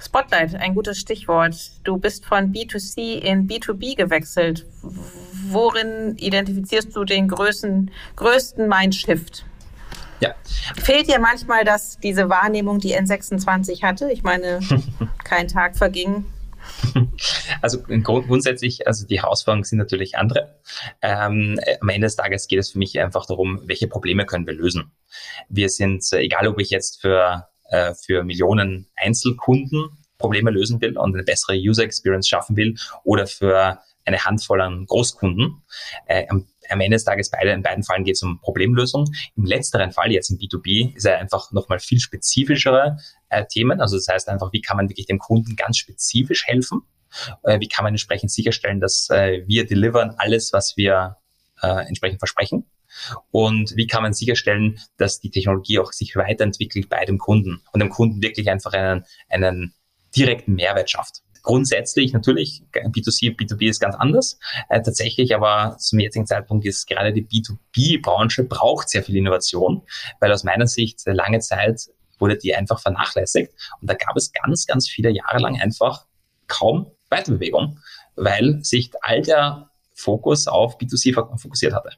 Spotlight, ein gutes Stichwort. Du bist von B2C in B2B gewechselt. Worin identifizierst du den größten, größten Mindshift? Ja. Fehlt dir manchmal das, diese Wahrnehmung, die N26 hatte? Ich meine, kein Tag verging. Also grundsätzlich, also die Herausforderungen sind natürlich andere. Ähm, am Ende des Tages geht es für mich einfach darum, welche Probleme können wir lösen. Wir sind, egal ob ich jetzt für, äh, für Millionen Einzelkunden Probleme lösen will und eine bessere User Experience schaffen will oder für eine Handvoll an Großkunden. Äh, am, am, Ende des Tages beide, in beiden Fällen geht es um Problemlösung. Im letzteren Fall, jetzt im B2B, ist er einfach nochmal viel spezifischere äh, Themen. Also das heißt einfach, wie kann man wirklich dem Kunden ganz spezifisch helfen? Äh, wie kann man entsprechend sicherstellen, dass äh, wir delivern alles, was wir äh, entsprechend versprechen? Und wie kann man sicherstellen, dass die Technologie auch sich weiterentwickelt bei dem Kunden und dem Kunden wirklich einfach einen, einen direkten Mehrwert schafft? Grundsätzlich natürlich, B2C, B2B ist ganz anders. Äh, tatsächlich aber zum jetzigen Zeitpunkt ist gerade die B2B-Branche braucht sehr viel Innovation, weil aus meiner Sicht lange Zeit wurde die einfach vernachlässigt. Und da gab es ganz, ganz viele Jahre lang einfach kaum Weiterbewegung, weil sich all der Fokus auf B2C fokussiert hatte.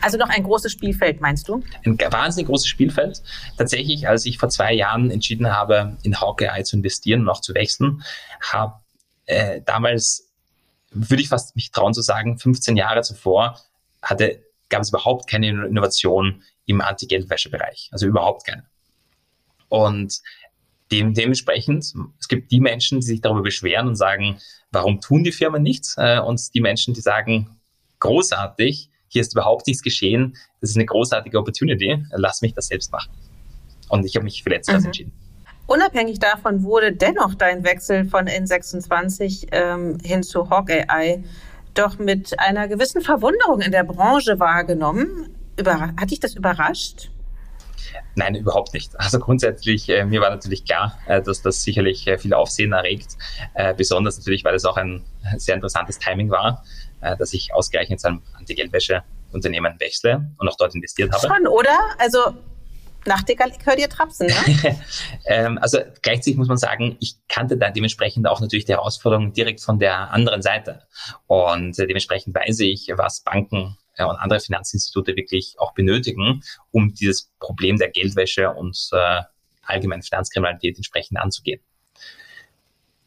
Also noch ein großes Spielfeld, meinst du? Ein wahnsinnig großes Spielfeld. Tatsächlich, als ich vor zwei Jahren entschieden habe, in Hawkeye zu investieren und auch zu wechseln, habe äh, damals, würde ich fast mich trauen zu sagen, 15 Jahre zuvor hatte, gab es überhaupt keine Innovation im Anti-Geldwäsche-Bereich. Also überhaupt keine. Und dem, dementsprechend, es gibt die Menschen, die sich darüber beschweren und sagen, warum tun die Firmen nichts? Äh, und die Menschen, die sagen, großartig, hier ist überhaupt nichts geschehen, das ist eine großartige Opportunity, lass mich das selbst machen. Und ich habe mich für Letzteres mhm. entschieden. Unabhängig davon wurde dennoch dein Wechsel von N26 ähm, hin zu Hawk AI doch mit einer gewissen Verwunderung in der Branche wahrgenommen. Über, hat dich das überrascht? Nein, überhaupt nicht. Also grundsätzlich, äh, mir war natürlich klar, äh, dass das sicherlich äh, viel Aufsehen erregt. Äh, besonders natürlich, weil es auch ein sehr interessantes Timing war, äh, dass ich ausgerechnet zu einem Anti-Geldwäsche-Unternehmen wechsle und auch dort investiert habe. Schon, oder? Also Nachtigall, ich höre dir trapsen, ne? ähm, also gleichzeitig muss man sagen, ich kannte da dementsprechend auch natürlich die Herausforderungen direkt von der anderen Seite. Und äh, dementsprechend weiß ich, was Banken äh, und andere Finanzinstitute wirklich auch benötigen, um dieses Problem der Geldwäsche und äh, allgemeinen Finanzkriminalität entsprechend anzugehen.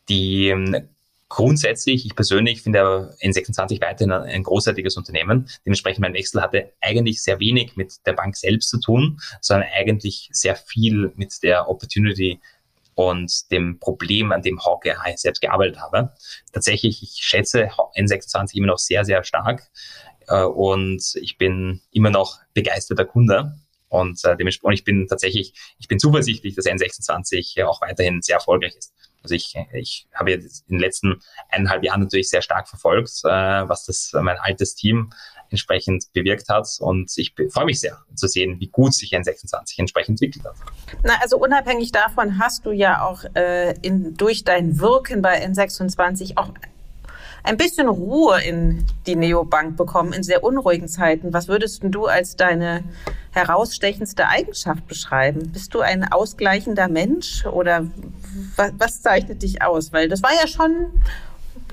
Die ähm, Grundsätzlich, ich persönlich finde N26 weiterhin ein großartiges Unternehmen. Dementsprechend mein Wechsel hatte eigentlich sehr wenig mit der Bank selbst zu tun, sondern eigentlich sehr viel mit der Opportunity und dem Problem, an dem Hawkeye selbst gearbeitet habe. Tatsächlich, ich schätze N26 immer noch sehr, sehr stark äh, und ich bin immer noch begeisterter Kunde. Und äh, dementsprechend, ich bin tatsächlich, ich bin zuversichtlich, dass N26 auch weiterhin sehr erfolgreich ist. Also ich, ich habe jetzt in den letzten eineinhalb Jahren natürlich sehr stark verfolgt, äh, was das mein altes Team entsprechend bewirkt hat. Und ich freue mich sehr zu sehen, wie gut sich N26 entsprechend entwickelt hat. Na, also unabhängig davon hast du ja auch äh, in, durch dein Wirken bei N26 auch ein bisschen Ruhe in die Neobank bekommen in sehr unruhigen Zeiten. Was würdest du als deine herausstechendste Eigenschaft beschreiben? Bist du ein ausgleichender Mensch oder was, was zeichnet dich aus? Weil das war ja schon,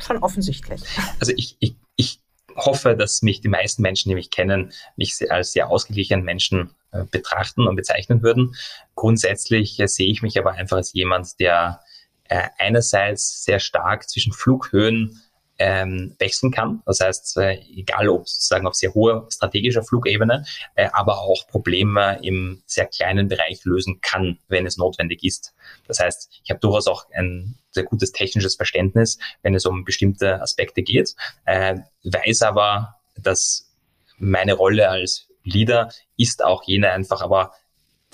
schon offensichtlich. Also ich, ich, ich hoffe, dass mich die meisten Menschen, die mich kennen, mich als sehr ausgeglichenen Menschen äh, betrachten und bezeichnen würden. Grundsätzlich äh, sehe ich mich aber einfach als jemand, der äh, einerseits sehr stark zwischen Flughöhen ähm, wechseln kann. Das heißt, äh, egal ob sozusagen auf sehr hoher strategischer Flugebene, äh, aber auch Probleme im sehr kleinen Bereich lösen kann, wenn es notwendig ist. Das heißt, ich habe durchaus auch ein sehr gutes technisches Verständnis, wenn es um bestimmte Aspekte geht, äh, weiß aber, dass meine Rolle als Leader ist auch jene einfach aber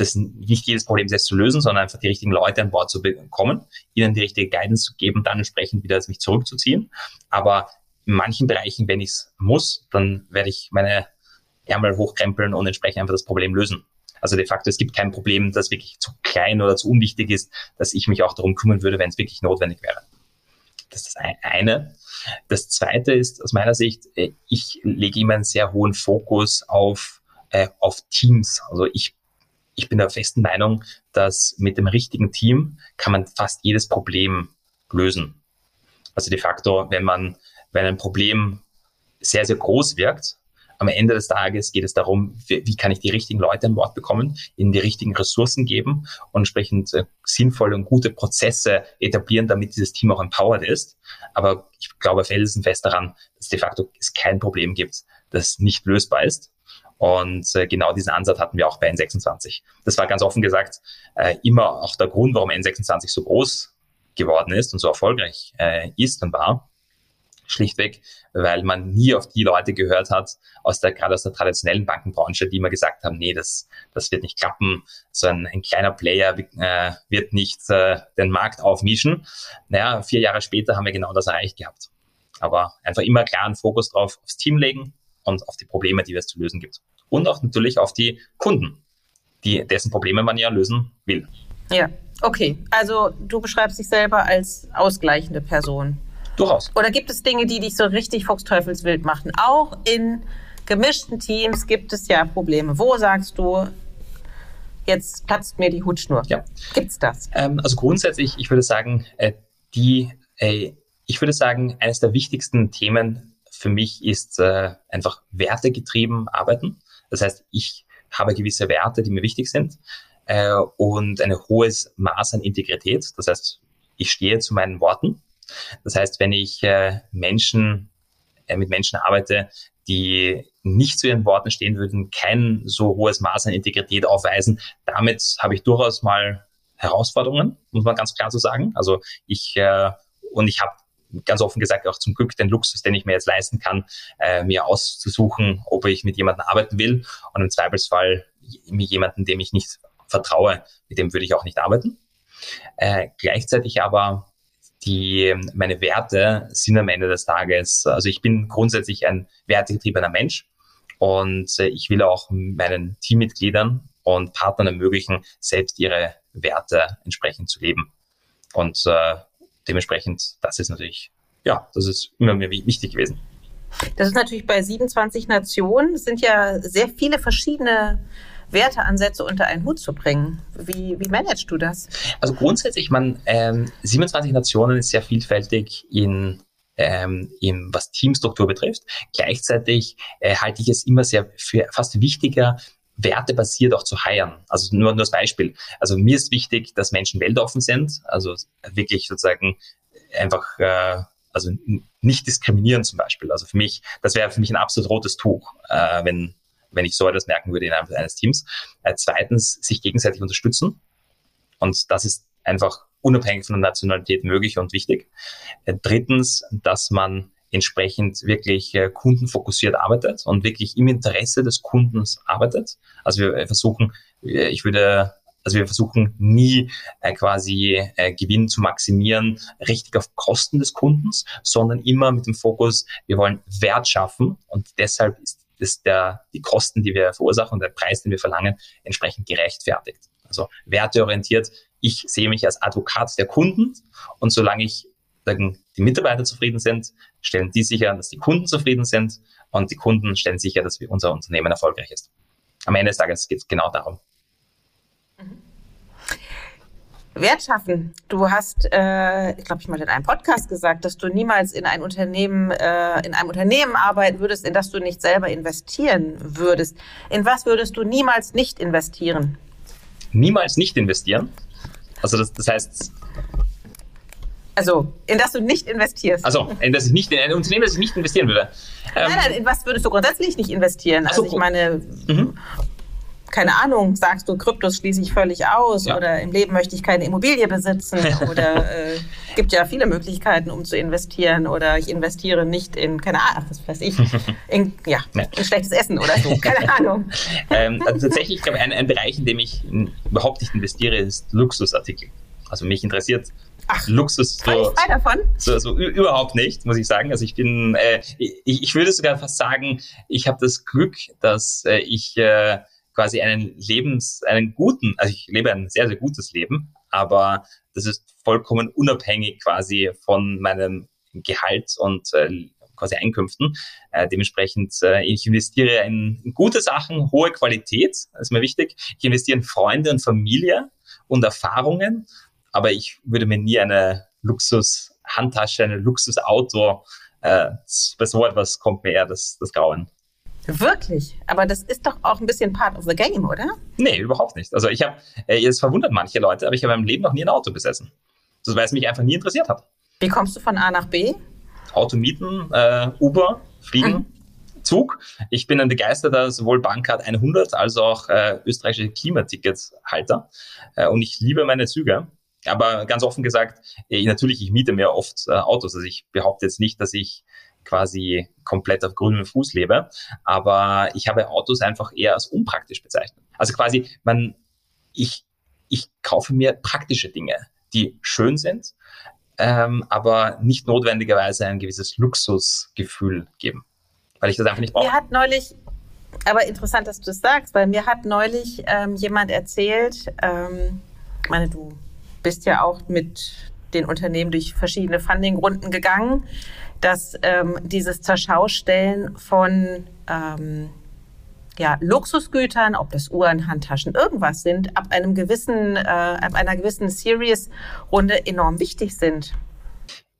das nicht jedes Problem selbst zu lösen, sondern einfach die richtigen Leute an Bord zu bekommen, ihnen die richtige Guidance zu geben, dann entsprechend wieder mich zurückzuziehen. Aber in manchen Bereichen, wenn ich es muss, dann werde ich meine Ärmel hochkrempeln und entsprechend einfach das Problem lösen. Also de facto, es gibt kein Problem, das wirklich zu klein oder zu unwichtig ist, dass ich mich auch darum kümmern würde, wenn es wirklich notwendig wäre. Das ist das eine. Das zweite ist aus meiner Sicht, äh, ich lege immer einen sehr hohen Fokus auf, äh, auf Teams. Also ich ich bin der festen Meinung, dass mit dem richtigen Team kann man fast jedes Problem lösen. Also de facto, wenn man, wenn ein Problem sehr, sehr groß wirkt, am Ende des Tages geht es darum, wie, wie kann ich die richtigen Leute an Bord bekommen, ihnen die richtigen Ressourcen geben und entsprechend äh, sinnvolle und gute Prozesse etablieren, damit dieses Team auch empowered ist. Aber ich glaube felsenfest daran, dass de facto es kein Problem gibt, das nicht lösbar ist. Und äh, genau diesen Ansatz hatten wir auch bei N26. Das war ganz offen gesagt äh, immer auch der Grund, warum N26 so groß geworden ist und so erfolgreich äh, ist und war. Schlichtweg, weil man nie auf die Leute gehört hat, aus der, gerade aus der traditionellen Bankenbranche, die immer gesagt haben, nee, das, das wird nicht klappen, so ein, ein kleiner Player äh, wird nicht äh, den Markt aufmischen. Naja, vier Jahre später haben wir genau das erreicht gehabt. Aber einfach immer klaren Fokus drauf aufs Team legen und auf die Probleme, die es zu lösen gibt und auch natürlich auf die Kunden, die, dessen Probleme man ja lösen will. Ja, okay. Also du beschreibst dich selber als ausgleichende Person. Durchaus. Oder gibt es Dinge, die dich so richtig fuchsteufelswild machen? Auch in gemischten Teams gibt es ja Probleme. Wo sagst du, jetzt platzt mir die Hutschnur? Ja. Gibt's das? Ähm, also grundsätzlich, ich würde sagen, äh, die, äh, ich würde sagen, eines der wichtigsten Themen für mich ist äh, einfach wertegetrieben arbeiten. Das heißt, ich habe gewisse Werte, die mir wichtig sind äh, und ein hohes Maß an Integrität. Das heißt, ich stehe zu meinen Worten. Das heißt, wenn ich äh, Menschen äh, mit Menschen arbeite, die nicht zu ihren Worten stehen würden, kein so hohes Maß an Integrität aufweisen, damit habe ich durchaus mal Herausforderungen, muss man ganz klar so sagen. Also ich äh, und ich habe ganz offen gesagt auch zum Glück den Luxus, den ich mir jetzt leisten kann, äh, mir auszusuchen, ob ich mit jemandem arbeiten will und im Zweifelsfall mit jemandem, dem ich nicht vertraue, mit dem würde ich auch nicht arbeiten. Äh, gleichzeitig aber die, meine Werte sind am Ende des Tages, also ich bin grundsätzlich ein wertegetriebener Mensch und äh, ich will auch meinen Teammitgliedern und Partnern ermöglichen, selbst ihre Werte entsprechend zu leben. Und äh, dementsprechend, das ist natürlich, ja, das ist immer mir wichtig gewesen. Das ist natürlich bei 27 Nationen, es sind ja sehr viele verschiedene Werteansätze unter einen Hut zu bringen. Wie, wie managst du das? Also grundsätzlich, man, ähm, 27 Nationen ist sehr vielfältig in ähm, in, was Teamstruktur betrifft. Gleichzeitig äh, halte ich es immer sehr für fast wichtiger, wertebasiert auch zu heiren. Also nur, nur als Beispiel. Also mir ist wichtig, dass Menschen weltoffen sind, also wirklich sozusagen einfach, äh, also nicht diskriminieren zum Beispiel. Also für mich, das wäre für mich ein absolut rotes Tuch, äh, wenn, wenn ich so etwas merken würde innerhalb eines Teams. Äh, zweitens, sich gegenseitig unterstützen. Und das ist einfach unabhängig von der Nationalität möglich und wichtig. Äh, drittens, dass man entsprechend wirklich äh, kundenfokussiert arbeitet und wirklich im Interesse des Kundens arbeitet. Also wir versuchen, äh, ich würde also wir versuchen nie äh, quasi äh, Gewinn zu maximieren, richtig auf Kosten des Kundens, sondern immer mit dem Fokus, wir wollen Wert schaffen und deshalb ist, ist der, die Kosten, die wir verursachen und der Preis, den wir verlangen, entsprechend gerechtfertigt. Also werteorientiert. Ich sehe mich als Advokat der Kunden und solange ich sagen, die Mitarbeiter zufrieden sind, stellen die sicher, dass die Kunden zufrieden sind und die Kunden stellen sicher, dass unser Unternehmen erfolgreich ist. Am Ende des Tages geht es genau darum. Mhm. Wert schaffen. Du hast, äh, ich glaube, ich mal in einem Podcast gesagt, dass du niemals in ein Unternehmen, äh, in einem Unternehmen arbeiten würdest, in das du nicht selber investieren würdest. In was würdest du niemals nicht investieren? Niemals nicht investieren? Also das, das heißt, Also, in das du nicht investierst. Also, in das ich nicht, in ein Unternehmen, das ich nicht investieren würde. Ähm, nein, nein, in was würdest du grundsätzlich nicht investieren? Also, ich meine, mhm keine Ahnung, sagst du, Kryptos schließe ich völlig aus ja. oder im Leben möchte ich keine Immobilie besitzen oder äh, gibt ja viele Möglichkeiten, um zu investieren oder ich investiere nicht in, keine Ahnung, was weiß ich, in, ja, ja. in schlechtes Essen oder so, keine Ahnung. ähm, also tatsächlich, ich glaube, ein, ein Bereich, in dem ich überhaupt nicht investiere, ist Luxusartikel. Also mich interessiert Ach, Luxus so, davon? So, so, überhaupt nicht, muss ich sagen. Also ich bin, äh, ich, ich würde sogar fast sagen, ich habe das Glück, dass äh, ich äh, quasi einen Lebens, einen guten, also ich lebe ein sehr, sehr gutes Leben, aber das ist vollkommen unabhängig quasi von meinem Gehalt und äh, quasi Einkünften. Äh, dementsprechend, äh, ich investiere in gute Sachen, hohe Qualität, das ist mir wichtig. Ich investiere in Freunde und Familie und Erfahrungen, aber ich würde mir nie eine Luxus-Handtasche, ein Luxusauto, äh, bei so etwas kommt mir eher das, das Grauen. Wirklich? Aber das ist doch auch ein bisschen part of the game, oder? Nee, überhaupt nicht. Also ich habe, äh, es verwundert manche Leute, aber ich habe im Leben noch nie ein Auto besessen. Das, weil es mich einfach nie interessiert hat. Wie kommst du von A nach B? Auto mieten, äh, Uber, Fliegen. Mhm. Zug. Ich bin ein begeisterter sowohl Bankcard 100 als auch äh, österreichische Klimaticketshalter äh, und ich liebe meine Züge. Aber ganz offen gesagt, äh, natürlich, ich miete mir oft äh, Autos. Also ich behaupte jetzt nicht, dass ich quasi komplett auf grünem Fuß lebe. Aber ich habe Autos einfach eher als unpraktisch bezeichnet. Also quasi, man, ich, ich kaufe mir praktische Dinge, die schön sind, ähm, aber nicht notwendigerweise ein gewisses Luxusgefühl geben. Weil ich das einfach nicht brauche. Mir hat neulich, aber interessant, dass du das sagst, weil mir hat neulich ähm, jemand erzählt, ähm, ich meine, du bist ja auch mit den Unternehmen durch verschiedene Funding-Runden gegangen dass ähm, dieses Zerschaustellen von ähm, ja, Luxusgütern, ob das Uhren, Handtaschen, irgendwas sind, ab einem gewissen, äh, ab einer gewissen Series-Runde enorm wichtig sind.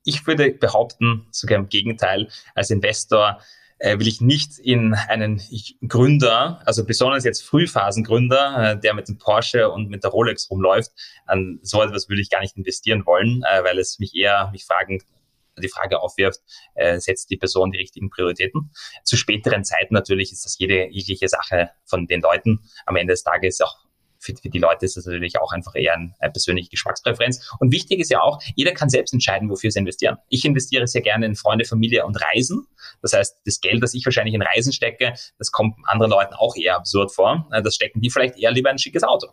Ich würde behaupten, sogar im Gegenteil, als Investor äh, will ich nicht in einen Gründer, also besonders jetzt Frühphasengründer, äh, der mit dem Porsche und mit der Rolex rumläuft, an so etwas würde ich gar nicht investieren wollen, äh, weil es mich eher mich fragen die Frage aufwirft, äh, setzt die Person die richtigen Prioritäten. Zu späteren Zeiten natürlich ist das jede jegliche Sache von den Leuten. Am Ende des Tages auch für, für die Leute ist das natürlich auch einfach eher eine, persönliche Geschmackspräferenz. Und wichtig ist ja auch, jeder kann selbst entscheiden, wofür sie investieren. Ich investiere sehr gerne in Freunde, Familie und Reisen. Das heißt, das Geld, das ich wahrscheinlich in Reisen stecke, das kommt anderen Leuten auch eher absurd vor. Äh, das stecken die vielleicht eher lieber in ein schickes Auto.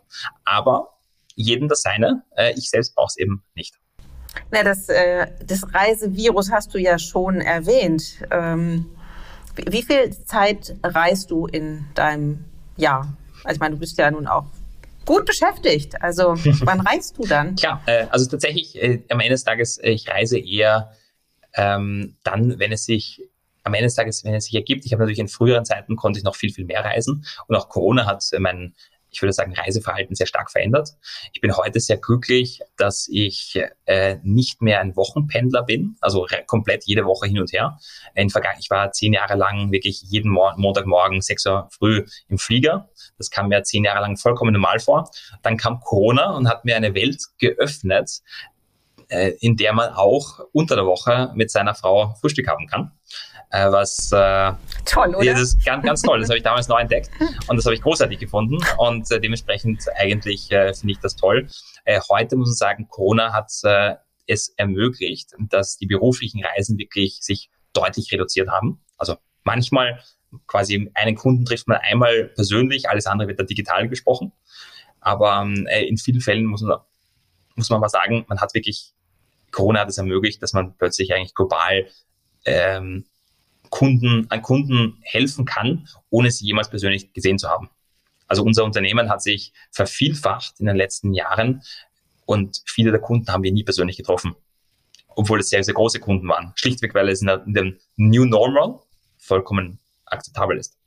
Aber jedem das seine. Äh, ich selbst brauche es eben nicht. Na, das, äh, das Reisevirus hast du ja schon erwähnt. Ähm, wie viel Zeit reist du in deinem Jahr? Also ich meine, du bist ja nun auch gut beschäftigt. Also wann reist du dann? Klar, äh, also tatsächlich äh, am Ende des Tages, äh, ich reise eher ähm, dann, wenn es sich am Ende des Tages, wenn es sich ergibt. Ich habe natürlich in früheren Zeiten konnte ich noch viel, viel mehr reisen. Und auch Corona hat äh, mein ich würde sagen, Reiseverhalten sehr stark verändert. Ich bin heute sehr glücklich, dass ich äh, nicht mehr ein Wochenpendler bin, also komplett jede Woche hin und her. In ich war zehn Jahre lang wirklich jeden Mo Montagmorgen, sechs Uhr früh im Flieger. Das kam mir zehn Jahre lang vollkommen normal vor. Dann kam Corona und hat mir eine Welt geöffnet, äh, in der man auch unter der Woche mit seiner Frau Frühstück haben kann äh, was äh, toll, oder? Das ist ganz, ganz toll. Das habe ich damals neu entdeckt und das habe ich großartig gefunden und äh, dementsprechend eigentlich äh, finde ich das toll. Äh, heute muss man sagen, Corona hat äh, es ermöglicht, dass die beruflichen Reisen wirklich sich deutlich reduziert haben. Also manchmal quasi einen Kunden trifft man einmal persönlich, alles andere wird dann digital gesprochen. Aber äh, in vielen Fällen muss man, muss man mal sagen, man hat wirklich, Corona hat es ermöglicht, dass man plötzlich eigentlich global ähm, Kunden, an Kunden helfen kann, ohne sie jemals persönlich gesehen zu haben. Also unser Unternehmen hat sich vervielfacht in den letzten Jahren und viele der Kunden haben wir nie persönlich getroffen, obwohl es sehr, sehr große Kunden waren. Schlichtweg, weil es in dem New Normal vollkommen akzeptabel ist.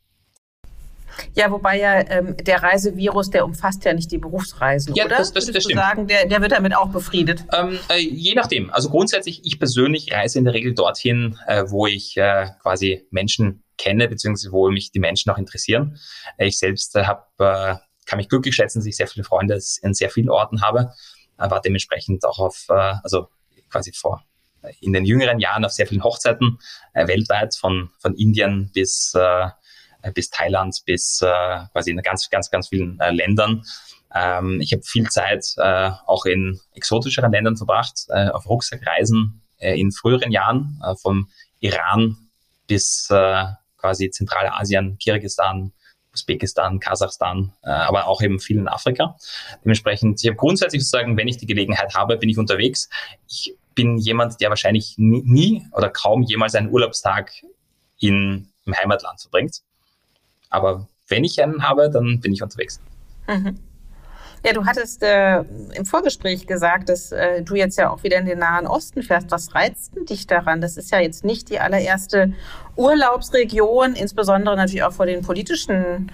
Ja, wobei ja ähm, der Reisevirus, der umfasst ja nicht die Berufsreisen, ja, oder? Das, das, das stimmt. sagen, der, der wird damit auch befriedet? Ähm, äh, je nachdem. Also grundsätzlich, ich persönlich reise in der Regel dorthin, äh, wo ich äh, quasi Menschen kenne, beziehungsweise wo mich die Menschen auch interessieren. Äh, ich selbst äh, hab, äh, kann mich glücklich schätzen, dass ich sehr viele Freunde in sehr vielen Orten habe, war dementsprechend auch auf, also quasi vor in den jüngeren Jahren auf sehr vielen Hochzeiten weltweit, von, von Indien bis, bis Thailand, bis äh, quasi in ganz, ganz, ganz vielen äh, Ländern. Ähm, ich habe viel Zeit äh, auch in exotischeren Ländern verbracht, äh, auf Rucksackreisen äh, in früheren Jahren, äh, vom Iran bis äh, quasi Zentralasien, Kirgisistan, Usbekistan, Kasachstan, äh, aber auch eben viel in Afrika. Dementsprechend, ich habe grundsätzlich sozusagen, wenn ich die Gelegenheit habe, bin ich unterwegs. Ich bin jemand, der wahrscheinlich nie, nie oder kaum jemals einen Urlaubstag in, im Heimatland verbringt. Aber wenn ich einen habe, dann bin ich unterwegs. Mhm. Ja, du hattest äh, im Vorgespräch gesagt, dass äh, du jetzt ja auch wieder in den Nahen Osten fährst. Was reizt denn dich daran? Das ist ja jetzt nicht die allererste Urlaubsregion, insbesondere natürlich auch vor den politischen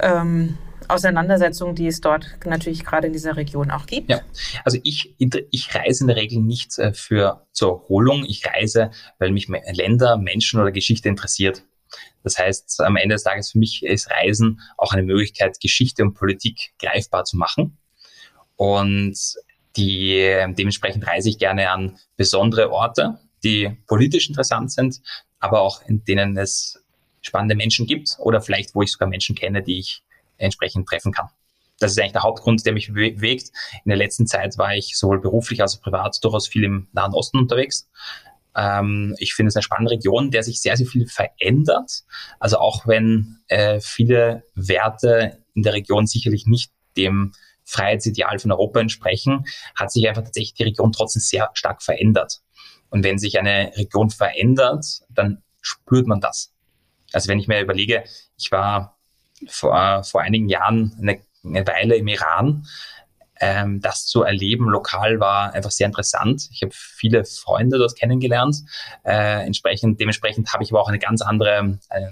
ähm, Auseinandersetzungen, die es dort natürlich gerade in dieser Region auch gibt. Ja, also ich, ich reise in der Regel nicht äh, für zur Erholung. Ich reise, weil mich Länder, Menschen oder Geschichte interessiert. Das heißt, am Ende des Tages für mich ist Reisen auch eine Möglichkeit, Geschichte und Politik greifbar zu machen. Und die, dementsprechend reise ich gerne an besondere Orte, die politisch interessant sind, aber auch in denen es spannende Menschen gibt oder vielleicht, wo ich sogar Menschen kenne, die ich entsprechend treffen kann. Das ist eigentlich der Hauptgrund, der mich bewegt. In der letzten Zeit war ich sowohl beruflich als auch privat durchaus viel im Nahen Osten unterwegs. Ähm, ich finde es eine spannende Region, der sich sehr, sehr viel verändert. Also auch wenn äh, viele Werte in der Region sicherlich nicht dem Freihetsideal von Europa entsprechen, hat sich einfach tatsächlich die Region trotzdem sehr stark verändert. Und wenn sich eine Region verändert, dann spürt man das. Also wenn ich mir überlege, ich war vor, vor einigen Jahren eine, eine Weile im Iran, ähm, das zu erleben lokal war einfach sehr interessant. Ich habe viele Freunde dort kennengelernt. Äh, entsprechend, dementsprechend habe ich aber auch eine ganz andere, äh,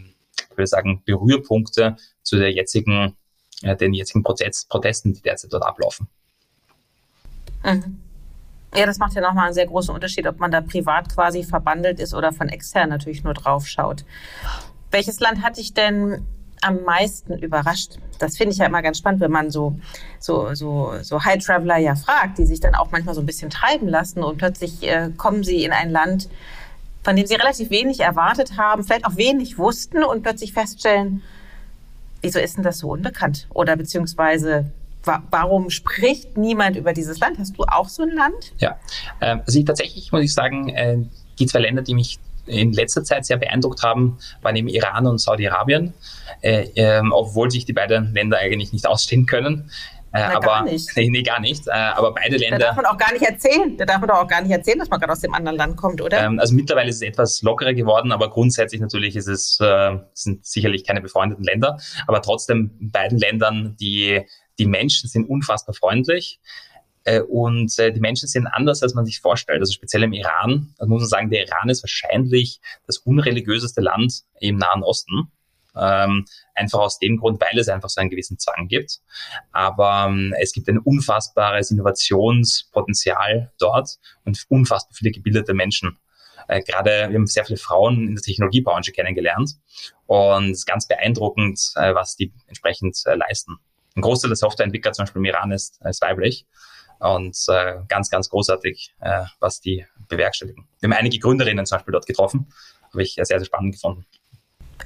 ich würde sagen, Berührpunkte zu der jetzigen, äh, den jetzigen Prozess, Protesten, die derzeit dort ablaufen. Mhm. Ja, das macht ja nochmal einen sehr großen Unterschied, ob man da privat quasi verbandelt ist oder von extern natürlich nur drauf schaut. Welches Land hat dich denn am meisten überrascht? Das finde ich ja immer ganz spannend, wenn man so, so, so, so High Traveler ja fragt, die sich dann auch manchmal so ein bisschen treiben lassen und plötzlich äh, kommen sie in ein Land, von dem sie relativ wenig erwartet haben, vielleicht auch wenig wussten und plötzlich feststellen, wieso ist denn das so unbekannt? Oder beziehungsweise wa warum spricht niemand über dieses Land? Hast du auch so ein Land? Ja, ähm, also ich tatsächlich muss ich sagen, äh, die zwei Länder, die mich in letzter Zeit sehr beeindruckt haben, waren eben Iran und Saudi-Arabien, äh, ähm, obwohl sich die beiden Länder eigentlich nicht ausstehen können. Äh, Na, aber gar nicht. Nee, nee gar nicht. Äh, aber beide Länder. Da darf man auch gar nicht erzählen. Da darf man doch auch gar nicht erzählen, dass man gerade aus dem anderen Land kommt, oder? Ähm, also mittlerweile ist es etwas lockerer geworden, aber grundsätzlich natürlich ist es äh, sind sicherlich keine befreundeten Länder. Aber trotzdem beiden Ländern die die Menschen sind unfassbar freundlich. Äh, und äh, die Menschen sind anders, als man sich vorstellt. Also speziell im Iran, muss man sagen, der Iran ist wahrscheinlich das unreligiöseste Land im Nahen Osten. Ähm, einfach aus dem Grund, weil es einfach so einen gewissen Zwang gibt. Aber ähm, es gibt ein unfassbares Innovationspotenzial dort und unfassbar viele gebildete Menschen. Äh, Gerade wir haben sehr viele Frauen in der Technologiebranche kennengelernt und ganz beeindruckend, äh, was die entsprechend äh, leisten. Ein Großteil der Softwareentwickler zum Beispiel im Iran ist, ist weiblich und äh, ganz, ganz großartig, äh, was die bewerkstelligen. Wir haben einige Gründerinnen zum Beispiel dort getroffen, habe ich sehr, sehr spannend gefunden.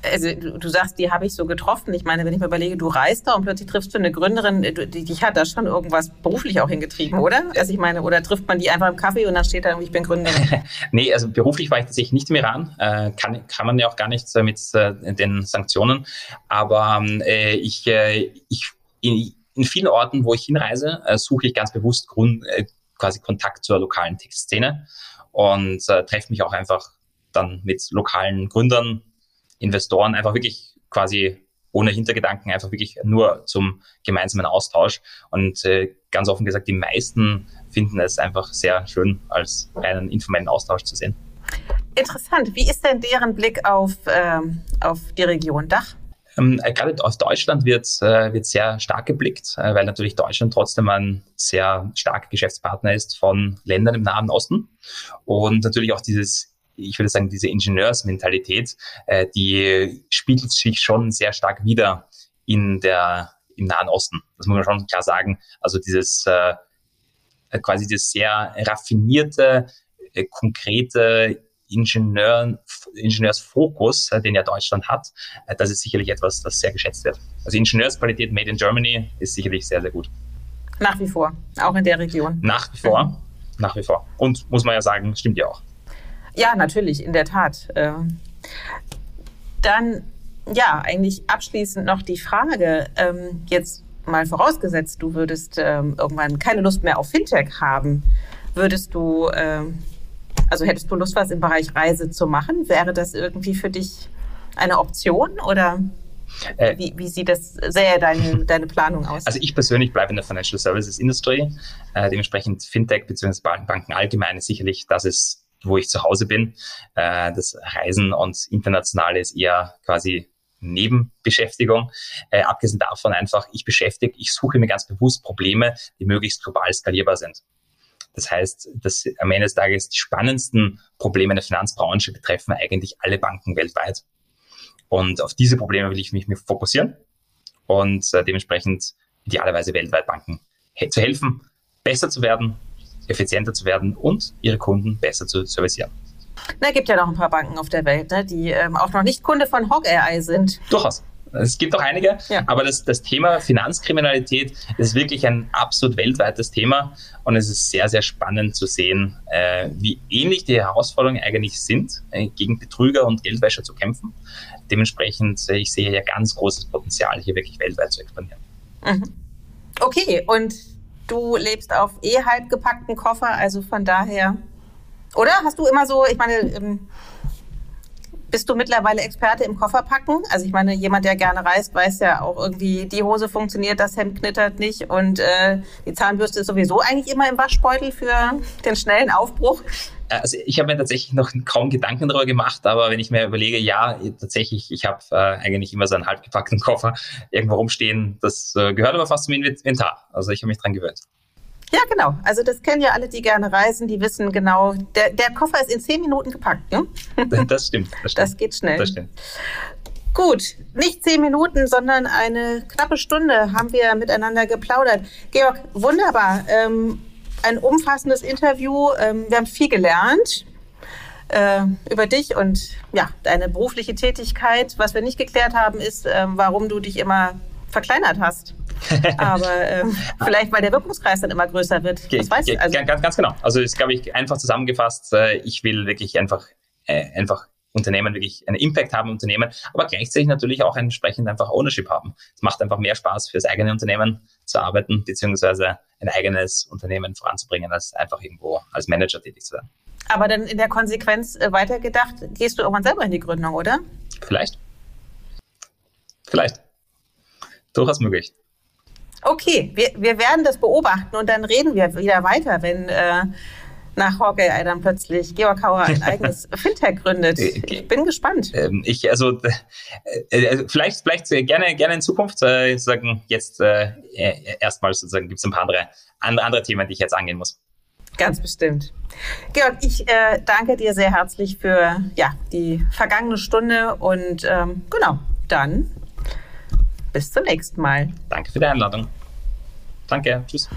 Also du, du sagst, die habe ich so getroffen. Ich meine, wenn ich mir überlege, du reist da und plötzlich triffst du eine Gründerin, die, die hat da schon irgendwas beruflich auch hingetrieben, oder? Also ich meine, oder trifft man die einfach im Kaffee und dann steht da irgendwie, ich bin Gründerin? nee, also beruflich war ich tatsächlich nicht im Iran. Äh, kann, kann man ja auch gar nicht äh, mit äh, den Sanktionen. Aber äh, ich, äh, ich, ich in vielen Orten, wo ich hinreise, äh, suche ich ganz bewusst Grund, äh, quasi Kontakt zur lokalen Textszene und äh, treffe mich auch einfach dann mit lokalen Gründern, Investoren, einfach wirklich quasi ohne Hintergedanken, einfach wirklich nur zum gemeinsamen Austausch. Und äh, ganz offen gesagt, die meisten finden es einfach sehr schön, als reinen informellen Austausch zu sehen. Interessant. Wie ist denn deren Blick auf, ähm, auf die Region Dach? Ähm, äh, gerade aus Deutschland wird, äh, wird sehr stark geblickt, äh, weil natürlich Deutschland trotzdem ein sehr starker Geschäftspartner ist von Ländern im Nahen Osten. Und natürlich auch dieses ich würde sagen, diese Ingenieursmentalität, äh, die spiegelt sich schon sehr stark wieder in der, im Nahen Osten. Das muss man schon klar sagen. Also dieses äh, quasi das sehr raffinierte, äh, konkrete Ingenieur, Ingenieursfokus, äh, den ja Deutschland hat, äh, das ist sicherlich etwas, das sehr geschätzt wird. Also Ingenieursqualität made in Germany ist sicherlich sehr, sehr gut. Nach wie vor, auch in der Region. Nach wie vor, mhm. nach wie vor. Und muss man ja sagen, stimmt ja auch. Ja, natürlich, in der Tat. Äh, dann, ja, eigentlich abschließend noch die Frage, ähm, jetzt mal vorausgesetzt, du würdest ähm, irgendwann keine Lust mehr auf Fintech haben, würdest du ähm, also hättest du Lust, was im Bereich Reise zu machen? Wäre das irgendwie für dich eine Option oder äh, wie, wie, sieht das, sähe deine, deine Planung aus? Also ich persönlich bleibe in der Financial Services Industry. Äh, dementsprechend Fintech bzw. Banken allgemein ist sicherlich, das ist, wo ich zu Hause bin. Äh, das Reisen und Internationale ist eher quasi Nebenbeschäftigung. Äh, abgesehen davon einfach, ich beschäftige, ich suche mir ganz bewusst Probleme, die möglichst global skalierbar sind. Das heißt, dass am Ende des Tages die spannendsten Probleme in der Finanzbranche betreffen eigentlich alle Banken weltweit. Und auf diese Probleme will ich mich fokussieren und äh, dementsprechend idealerweise weltweit Banken he zu helfen, besser zu werden, effizienter zu werden und ihre Kunden besser zu servicieren. Na, gibt ja noch ein paar Banken auf der Welt, ne, die ähm, auch noch nicht Kunde von Hog AI sind. Durchaus. Es gibt auch einige, ja. aber das, das Thema Finanzkriminalität ist wirklich ein absolut weltweites Thema und es ist sehr, sehr spannend zu sehen, äh, wie ähnlich die Herausforderungen eigentlich sind, äh, gegen Betrüger und Geldwäscher zu kämpfen. Dementsprechend, äh, ich sehe ja ganz großes Potenzial, hier wirklich weltweit zu expandieren. Mhm. Okay, und du lebst auf eh halb gepackten Koffer, also von daher, oder? Hast du immer so, ich meine, ähm, bist du mittlerweile Experte im Kofferpacken? Also ich meine, jemand, der gerne reist, weiß ja auch irgendwie, die Hose funktioniert, das Hemd knittert nicht und äh, die Zahnbürste ist sowieso eigentlich immer im Waschbeutel für den schnellen Aufbruch. Also ich habe mir tatsächlich noch kaum Gedanken darüber gemacht, aber wenn ich mir überlege, ja, tatsächlich, ich habe äh, eigentlich immer so einen halbgepackten Koffer irgendwo rumstehen. Das äh, gehört aber fast zum Inventar. Also ich habe mich dran gewöhnt. Ja, genau. Also das kennen ja alle, die gerne reisen, die wissen genau, der, der Koffer ist in zehn Minuten gepackt. Ne? Das stimmt. Das, stimmt. das geht schnell. Das stimmt. Gut, nicht zehn Minuten, sondern eine knappe Stunde haben wir miteinander geplaudert. Georg, wunderbar. Ähm, ein umfassendes Interview. Ähm, wir haben viel gelernt äh, über dich und ja, deine berufliche Tätigkeit. Was wir nicht geklärt haben, ist, äh, warum du dich immer verkleinert hast. Aber ähm, vielleicht, weil der Wirkungskreis dann immer größer wird. Das weißt du. Also ganz, ganz genau. Also ist, glaube ich, einfach zusammengefasst. Äh, ich will wirklich einfach, äh, einfach Unternehmen wirklich einen Impact haben, Unternehmen, aber gleichzeitig natürlich auch entsprechend einfach Ownership haben. Es macht einfach mehr Spaß, für das eigene Unternehmen zu arbeiten, beziehungsweise ein eigenes Unternehmen voranzubringen, als einfach irgendwo als Manager tätig zu sein. Aber dann in der Konsequenz äh, weitergedacht, gehst du irgendwann selber in die Gründung, oder? Vielleicht. Vielleicht. Durchaus möglich. Okay, wir, wir werden das beobachten und dann reden wir wieder weiter, wenn äh, nach Hawkeye dann plötzlich Georg Hauer ein eigenes Fintech gründet. Äh, ich bin gespannt. Ähm, ich, also, äh, äh, vielleicht, vielleicht gerne, gerne in Zukunft, äh, sagen, jetzt äh, erstmal sozusagen gibt es ein paar andere, andere, andere Themen, die ich jetzt angehen muss. Ganz bestimmt. Georg, ich äh, danke dir sehr herzlich für ja, die vergangene Stunde und ähm, genau, dann bis zum nächsten Mal. Danke für die Einladung. Danke. Tschüss.